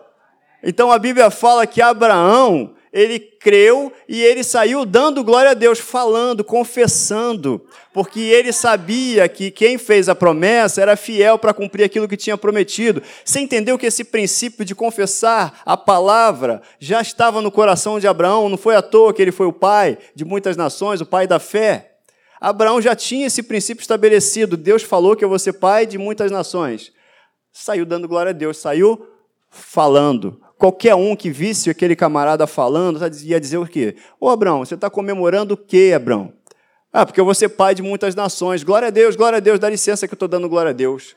Então a Bíblia fala que Abraão, ele creu e ele saiu dando glória a Deus, falando, confessando, porque ele sabia que quem fez a promessa era fiel para cumprir aquilo que tinha prometido. Você entendeu que esse princípio de confessar a palavra já estava no coração de Abraão, não foi à toa que ele foi o pai de muitas nações, o pai da fé. Abraão já tinha esse princípio estabelecido. Deus falou que eu vou ser pai de muitas nações. Saiu dando glória a Deus, saiu falando. Qualquer um que visse aquele camarada falando ia dizer o quê? Ô Abraão, você está comemorando o quê, Abraão? Ah, porque eu vou ser pai de muitas nações. Glória a Deus, glória a Deus, dá licença que eu estou dando glória a Deus.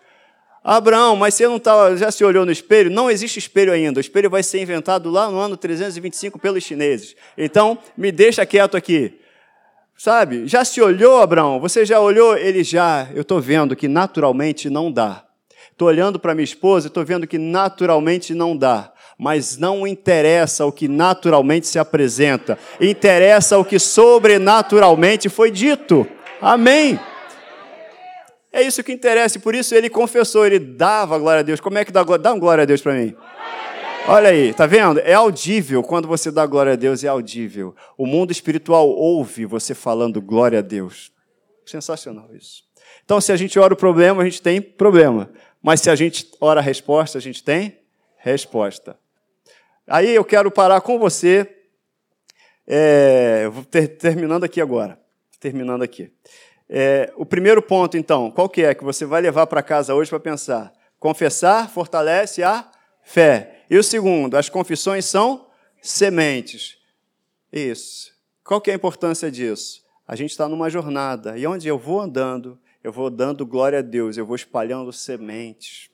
Abraão, mas você não tá, já se olhou no espelho? Não existe espelho ainda. O espelho vai ser inventado lá no ano 325 pelos chineses. Então, me deixa quieto aqui. Sabe? Já se olhou, Abraão? Você já olhou? Ele já. Eu estou vendo que naturalmente não dá. Estou olhando para minha esposa e estou vendo que naturalmente não dá mas não interessa o que naturalmente se apresenta, interessa o que sobrenaturalmente foi dito. Amém. É isso que interessa, e por isso ele confessou, ele dava glória a Deus. Como é que dá, dá uma glória a Deus para mim? Olha aí, tá vendo? É audível quando você dá glória a Deus, é audível. O mundo espiritual ouve você falando glória a Deus. Sensacional isso. Então, se a gente ora o problema, a gente tem problema. Mas se a gente ora a resposta, a gente tem resposta. Aí eu quero parar com você, é, vou ter, terminando aqui agora, terminando aqui. É, o primeiro ponto, então, qual que é que você vai levar para casa hoje para pensar? Confessar fortalece a fé. E o segundo, as confissões são sementes. Isso. Qual que é a importância disso? A gente está numa jornada, e onde eu vou andando, eu vou dando glória a Deus, eu vou espalhando sementes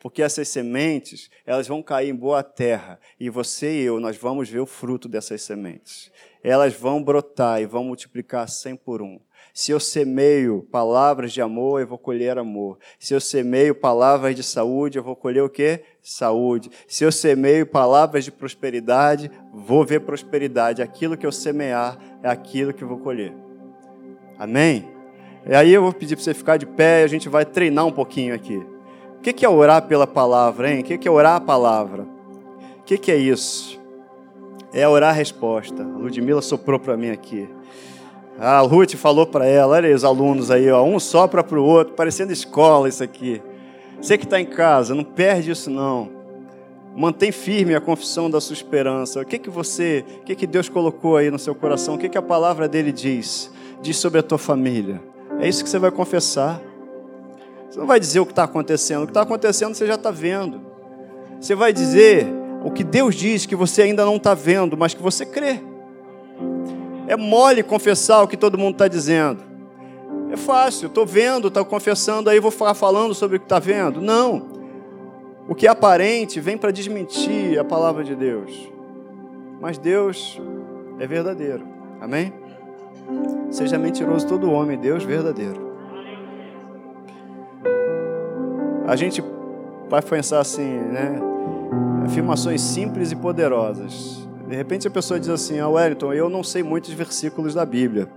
porque essas sementes, elas vão cair em boa terra, e você e eu, nós vamos ver o fruto dessas sementes. Elas vão brotar e vão multiplicar cem por um. Se eu semeio palavras de amor, eu vou colher amor. Se eu semeio palavras de saúde, eu vou colher o quê? Saúde. Se eu semeio palavras de prosperidade, vou ver prosperidade. Aquilo que eu semear é aquilo que eu vou colher. Amém? E aí eu vou pedir para você ficar de pé e a gente vai treinar um pouquinho aqui que, que é orar pela palavra, hein? O que, que é orar a palavra? O que, que é isso? É orar a resposta. A Ludmilla soprou para mim aqui. A Ruth falou para ela, olha aí os alunos aí, ó, um sopra para o outro, parecendo escola isso aqui. Você que está em casa, não perde isso não. Mantém firme a confissão da sua esperança. O que que você, o que que Deus colocou aí no seu coração? O que que a palavra dele diz? Diz sobre a tua família. É isso que você vai confessar. Você não vai dizer o que está acontecendo. O que está acontecendo você já está vendo. Você vai dizer o que Deus diz que você ainda não está vendo, mas que você crê. É mole confessar o que todo mundo está dizendo. É fácil, estou vendo, estou confessando, aí vou ficar falando sobre o que está vendo. Não. O que é aparente vem para desmentir a palavra de Deus. Mas Deus é verdadeiro. Amém? Seja mentiroso todo homem, Deus verdadeiro. A gente vai pensar assim, né? Afirmações simples e poderosas. De repente a pessoa diz assim: Ah, Wellington, eu não sei muitos versículos da Bíblia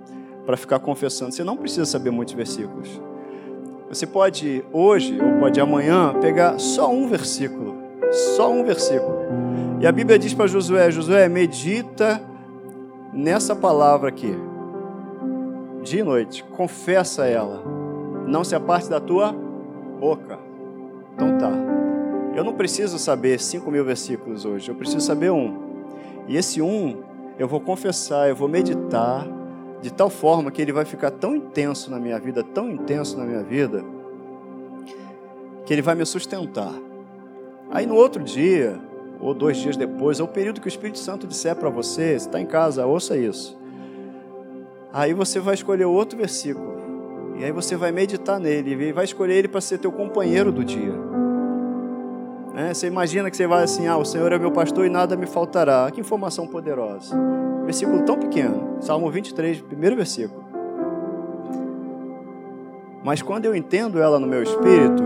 para ficar confessando. Você não precisa saber muitos versículos. Você pode hoje ou pode amanhã pegar só um versículo, só um versículo. E a Bíblia diz para Josué: Josué, medita nessa palavra aqui, dia e noite, confessa ela, não se aparte da tua boca. Então tá. Eu não preciso saber cinco mil versículos hoje, eu preciso saber um. E esse um, eu vou confessar, eu vou meditar, de tal forma que ele vai ficar tão intenso na minha vida, tão intenso na minha vida, que ele vai me sustentar. Aí no outro dia, ou dois dias depois, ou o período que o Espírito Santo disser para você está em casa, ouça isso. Aí você vai escolher outro versículo. E aí você vai meditar nele e vai escolher ele para ser teu companheiro do dia. É, você imagina que você vai assim, ah, o Senhor é meu pastor e nada me faltará. Que informação poderosa. Versículo tão pequeno, Salmo 23, primeiro versículo. Mas quando eu entendo ela no meu espírito,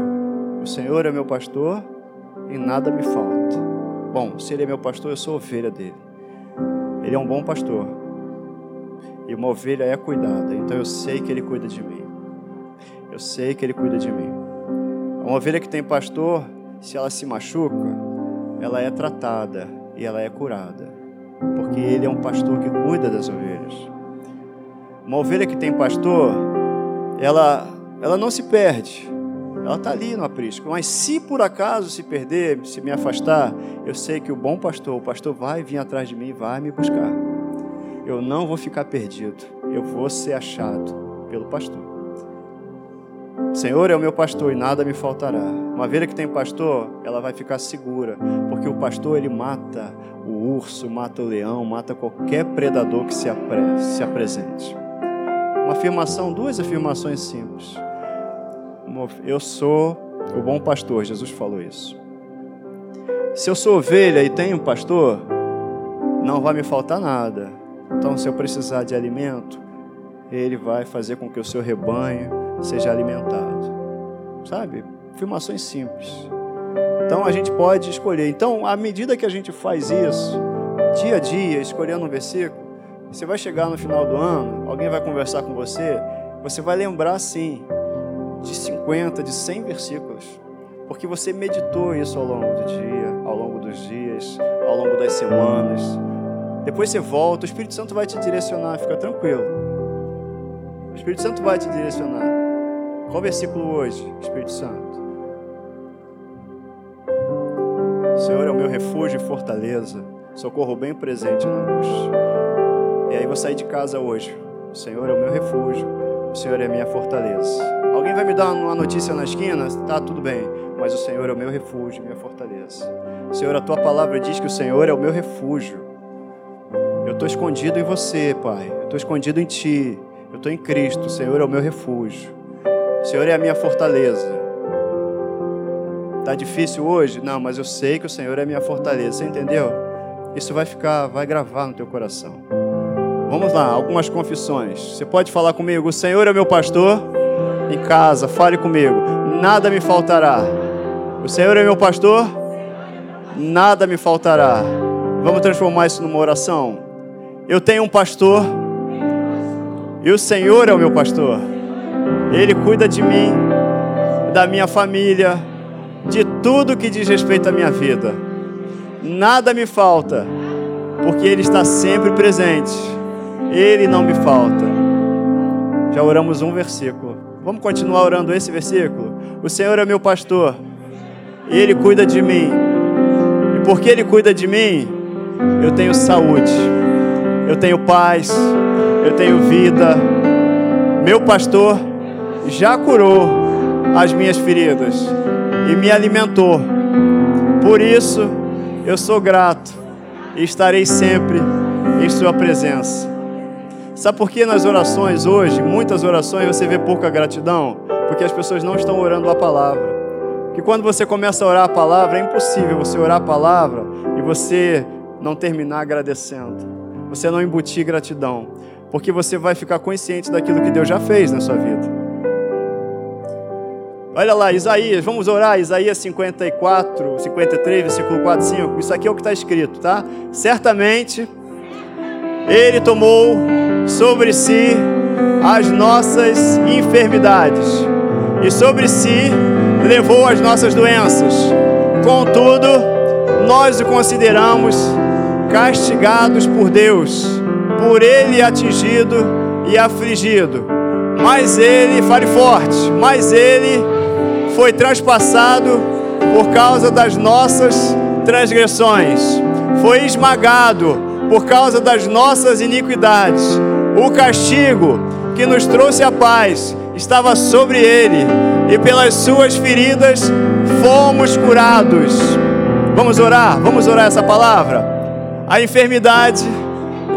o Senhor é meu pastor e nada me falta. Bom, se Ele é meu pastor, eu sou ovelha dele. Ele é um bom pastor. E uma ovelha é cuidada, então eu sei que Ele cuida de mim. Eu sei que Ele cuida de mim. Uma ovelha que tem pastor, se ela se machuca, ela é tratada e ela é curada. porque ele é um pastor que cuida das ovelhas. Uma ovelha que tem pastor, ela, ela não se perde, ela está ali no aprisco. Mas se por acaso se perder, se me afastar, eu sei que o bom pastor, o pastor vai vir atrás de mim e vai me buscar. Eu não vou ficar perdido, eu vou ser achado pelo pastor. Senhor é o meu pastor e nada me faltará. Uma ovelha que tem pastor, ela vai ficar segura, porque o pastor ele mata o urso, mata o leão, mata qualquer predador que se, apre se apresente. Uma afirmação, duas afirmações simples. Eu sou o bom pastor, Jesus falou isso. Se eu sou ovelha e tenho pastor, não vai me faltar nada. Então, se eu precisar de alimento, ele vai fazer com que o seu rebanho seja alimentado. Sabe? Afirmações simples. Então a gente pode escolher. Então, à medida que a gente faz isso, dia a dia, escolhendo um versículo, você vai chegar no final do ano, alguém vai conversar com você, você vai lembrar sim de 50, de 100 versículos, porque você meditou isso ao longo do dia, ao longo dos dias, ao longo das semanas. Depois você volta, o Espírito Santo vai te direcionar, fica tranquilo. O Espírito Santo vai te direcionar. Qual versículo hoje, Espírito Santo? O Senhor é o meu refúgio e fortaleza, socorro bem presente na angústia. E aí vou sair de casa hoje. O Senhor é o meu refúgio, o Senhor é a minha fortaleza. Alguém vai me dar uma notícia na esquina? Tá, tudo bem. Mas o Senhor é o meu refúgio, minha fortaleza. Senhor, a tua palavra diz que o Senhor é o meu refúgio. Eu estou escondido em você, Pai. Eu estou escondido em Ti. Eu estou em Cristo. O Senhor é o meu refúgio. O Senhor é a minha fortaleza. Tá difícil hoje? Não, mas eu sei que o Senhor é a minha fortaleza. Você entendeu? Isso vai ficar, vai gravar no teu coração. Vamos lá, algumas confissões. Você pode falar comigo? O Senhor é meu pastor. Em casa, fale comigo. Nada me faltará. O Senhor é meu pastor. Nada me faltará. Vamos transformar isso numa oração. Eu tenho um pastor. E o Senhor é o meu pastor. Ele cuida de mim, da minha família, de tudo que diz respeito à minha vida. Nada me falta, porque Ele está sempre presente. Ele não me falta. Já oramos um versículo. Vamos continuar orando esse versículo? O Senhor é meu pastor, Ele cuida de mim. E porque Ele cuida de mim, eu tenho saúde, eu tenho paz, eu tenho vida. Meu pastor já curou as minhas feridas e me alimentou. Por isso, eu sou grato e estarei sempre em Sua presença. Sabe por que nas orações hoje, muitas orações, você vê pouca gratidão? Porque as pessoas não estão orando a palavra. Que quando você começa a orar a palavra, é impossível você orar a palavra e você não terminar agradecendo. Você não embutir gratidão. Porque você vai ficar consciente daquilo que Deus já fez na sua vida. Olha lá, Isaías, vamos orar, Isaías 54, 53, versículo 4, 5. Isso aqui é o que está escrito, tá? Certamente Ele tomou sobre si as nossas enfermidades e sobre si levou as nossas doenças. Contudo, nós o consideramos castigados por Deus, por Ele atingido e afligido. Mas Ele, fale forte, mas Ele foi traspassado por causa das nossas transgressões, foi esmagado por causa das nossas iniquidades. O castigo que nos trouxe a paz estava sobre ele, e pelas suas feridas fomos curados. Vamos orar, vamos orar essa palavra. A enfermidade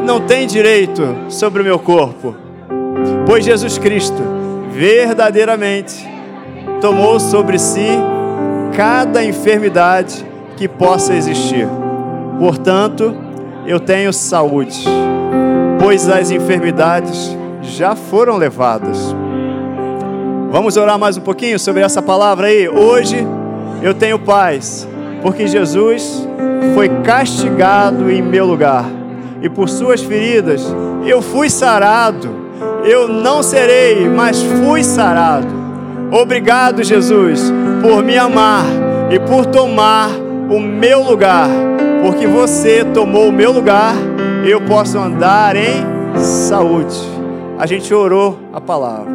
não tem direito sobre o meu corpo, pois Jesus Cristo verdadeiramente tomou sobre si cada enfermidade que possa existir. Portanto, eu tenho saúde, pois as enfermidades já foram levadas. Vamos orar mais um pouquinho sobre essa palavra aí? Hoje eu tenho paz, porque Jesus foi castigado em meu lugar, e por suas feridas eu fui sarado. Eu não serei, mas fui sarado. Obrigado, Jesus, por me amar e por tomar o meu lugar, porque você tomou o meu lugar eu posso andar em saúde. A gente orou a palavra.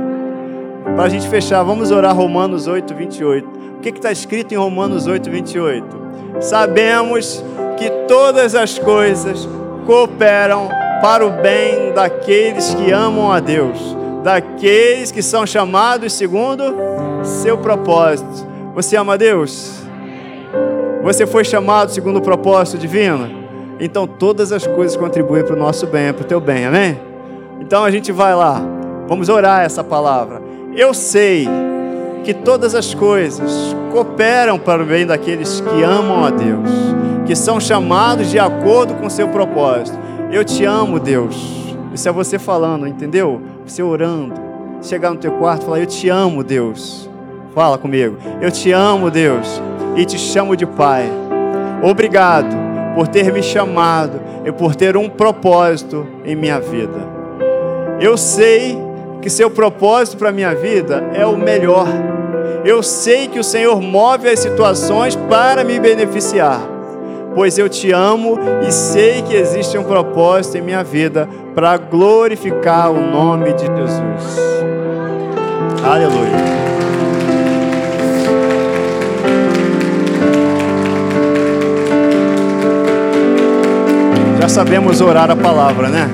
Para a gente fechar, vamos orar Romanos 8, 28. O que está escrito em Romanos 8, 28? Sabemos que todas as coisas cooperam para o bem daqueles que amam a Deus, daqueles que são chamados segundo seu propósito. Você ama Deus? Você foi chamado segundo o propósito divino? Então todas as coisas contribuem para o nosso bem, para o teu bem, amém? Então a gente vai lá, vamos orar essa palavra. Eu sei que todas as coisas cooperam para o bem daqueles que amam a Deus, que são chamados de acordo com o seu propósito. Eu te amo, Deus. Isso é você falando, entendeu? Você orando. Chegar no teu quarto e falar: Eu te amo, Deus. Fala comigo. Eu te amo, Deus. E te chamo de Pai. Obrigado por ter me chamado e por ter um propósito em minha vida. Eu sei que seu propósito para minha vida é o melhor. Eu sei que o Senhor move as situações para me beneficiar, pois eu te amo e sei que existe um propósito em minha vida para glorificar o nome de Jesus. Aleluia. Já sabemos orar a palavra, né?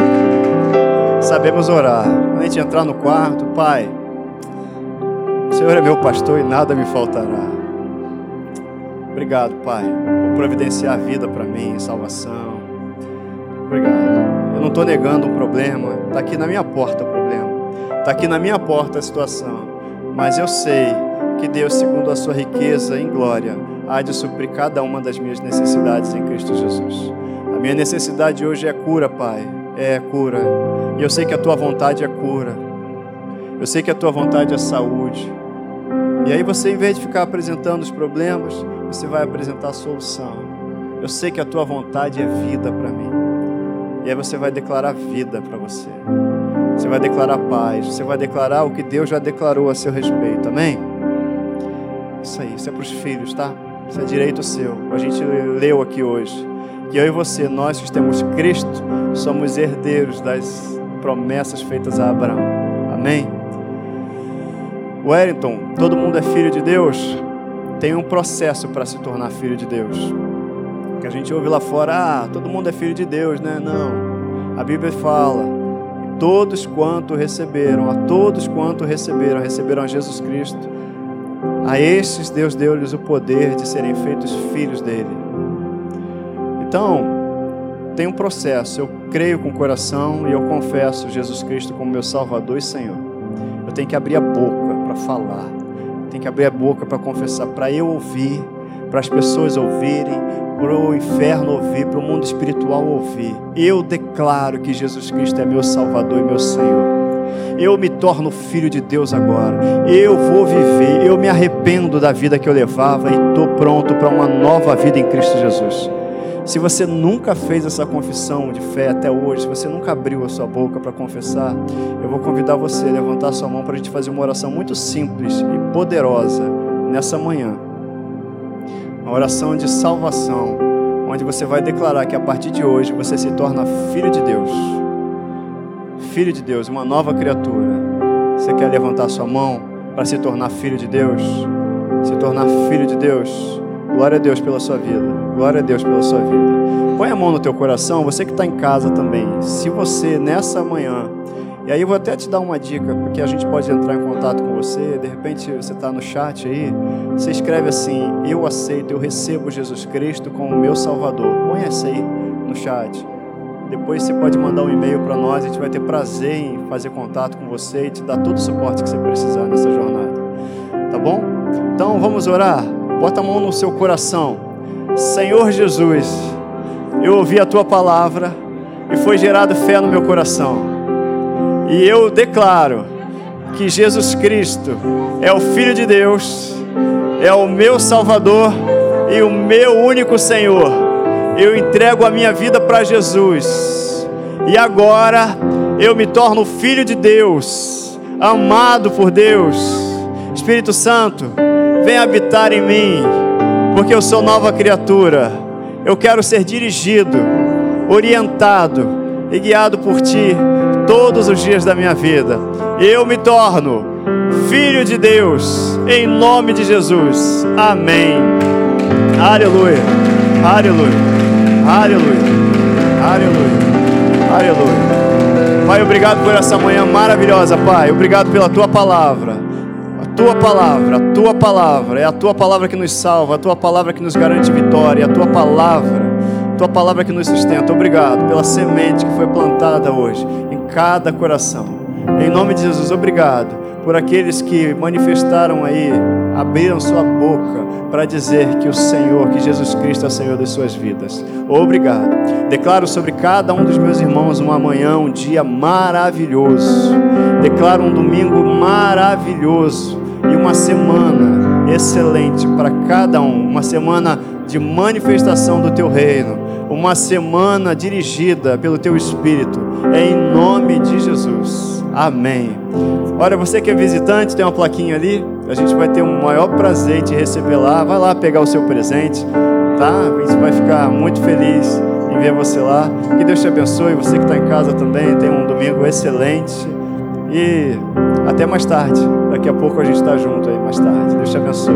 Sabemos orar. Quando a gente entrar no quarto, Pai, o Senhor é meu pastor e nada me faltará. Obrigado, Pai, providenciar vida para mim, salvação. Obrigado. Eu não estou negando um problema. Está aqui na minha porta o problema. Está aqui na minha porta a situação. Mas eu sei que Deus, segundo a sua riqueza em glória, há de suprir cada uma das minhas necessidades em Cristo Jesus. A minha necessidade hoje é cura, Pai. É cura. E eu sei que a tua vontade é cura. Eu sei que a tua vontade é saúde. E aí você, em vez de ficar apresentando os problemas, você vai apresentar a solução. Eu sei que a tua vontade é vida para mim. E aí você vai declarar vida para você. Você vai declarar paz. Você vai declarar o que Deus já declarou a seu respeito. Amém? Isso aí, isso é para os filhos, tá? Isso é direito seu. A gente leu aqui hoje que eu e você, nós que temos Cristo, somos herdeiros das promessas feitas a Abraão. Amém? Wellington, todo mundo é filho de Deus? Tem um processo para se tornar filho de Deus. Que a gente ouve lá fora, ah, todo mundo é filho de Deus, né? Não. A Bíblia fala, todos quanto receberam, a todos quanto receberam, receberam a Jesus Cristo. A estes Deus deu-lhes o poder de serem feitos filhos dele. Então, tem um processo. Eu creio com o coração e eu confesso Jesus Cristo como meu Salvador e Senhor. Eu tenho que abrir a boca para falar. Tenho que abrir a boca para confessar, para eu ouvir, para as pessoas ouvirem, para o inferno ouvir, para o mundo espiritual ouvir. Eu declaro que Jesus Cristo é meu Salvador e meu Senhor. Eu me torno filho de Deus agora. Eu vou viver. Eu me arrependo da vida que eu levava e estou pronto para uma nova vida em Cristo Jesus. Se você nunca fez essa confissão de fé até hoje, se você nunca abriu a sua boca para confessar, eu vou convidar você a levantar a sua mão para a gente fazer uma oração muito simples e poderosa nessa manhã. Uma oração de salvação, onde você vai declarar que a partir de hoje você se torna filho de Deus. Filho de Deus, uma nova criatura. Você quer levantar a sua mão para se tornar filho de Deus? Se tornar filho de Deus? Glória a Deus pela sua vida. Glória a Deus pela sua vida. Põe a mão no teu coração, você que está em casa também. Se você nessa manhã, e aí eu vou até te dar uma dica, porque a gente pode entrar em contato com você. De repente você está no chat aí, você escreve assim: Eu aceito, eu recebo Jesus Cristo como meu Salvador. Põe essa aí no chat. Depois você pode mandar um e-mail para nós, a gente vai ter prazer em fazer contato com você e te dar todo o suporte que você precisar nessa jornada. Tá bom? Então vamos orar. Bota a mão no seu coração. Senhor Jesus, eu ouvi a tua palavra e foi gerada fé no meu coração. E eu declaro que Jesus Cristo é o Filho de Deus, é o meu Salvador e o meu único Senhor. Eu entrego a minha vida para Jesus. E agora eu me torno filho de Deus, amado por Deus. Espírito Santo, vem habitar em mim, porque eu sou nova criatura. Eu quero ser dirigido, orientado e guiado por Ti todos os dias da minha vida. Eu me torno filho de Deus, em nome de Jesus. Amém. Aleluia. Aleluia. Aleluia. Aleluia. Aleluia. Pai, obrigado por essa manhã maravilhosa, Pai. Obrigado pela tua palavra. Tua palavra, a tua palavra, é a tua palavra que nos salva, a tua palavra que nos garante vitória, a tua palavra, a tua palavra que nos sustenta. Obrigado pela semente que foi plantada hoje em cada coração. Em nome de Jesus, obrigado por aqueles que manifestaram aí, abriram sua boca para dizer que o Senhor, que Jesus Cristo é o Senhor das suas vidas. Obrigado. Declaro sobre cada um dos meus irmãos uma manhã, um dia maravilhoso. Declaro um domingo maravilhoso e uma semana excelente para cada um, uma semana de manifestação do teu reino, uma semana dirigida pelo teu espírito. É em nome de Jesus. Amém. Olha, você que é visitante, tem uma plaquinha ali. A gente vai ter um maior prazer te receber lá. Vai lá pegar o seu presente, tá? A gente vai ficar muito feliz em ver você lá. Que Deus te abençoe. Você que está em casa também, tem um domingo excelente. E até mais tarde. Daqui a pouco a gente está junto aí, mais tarde. Deus te abençoe.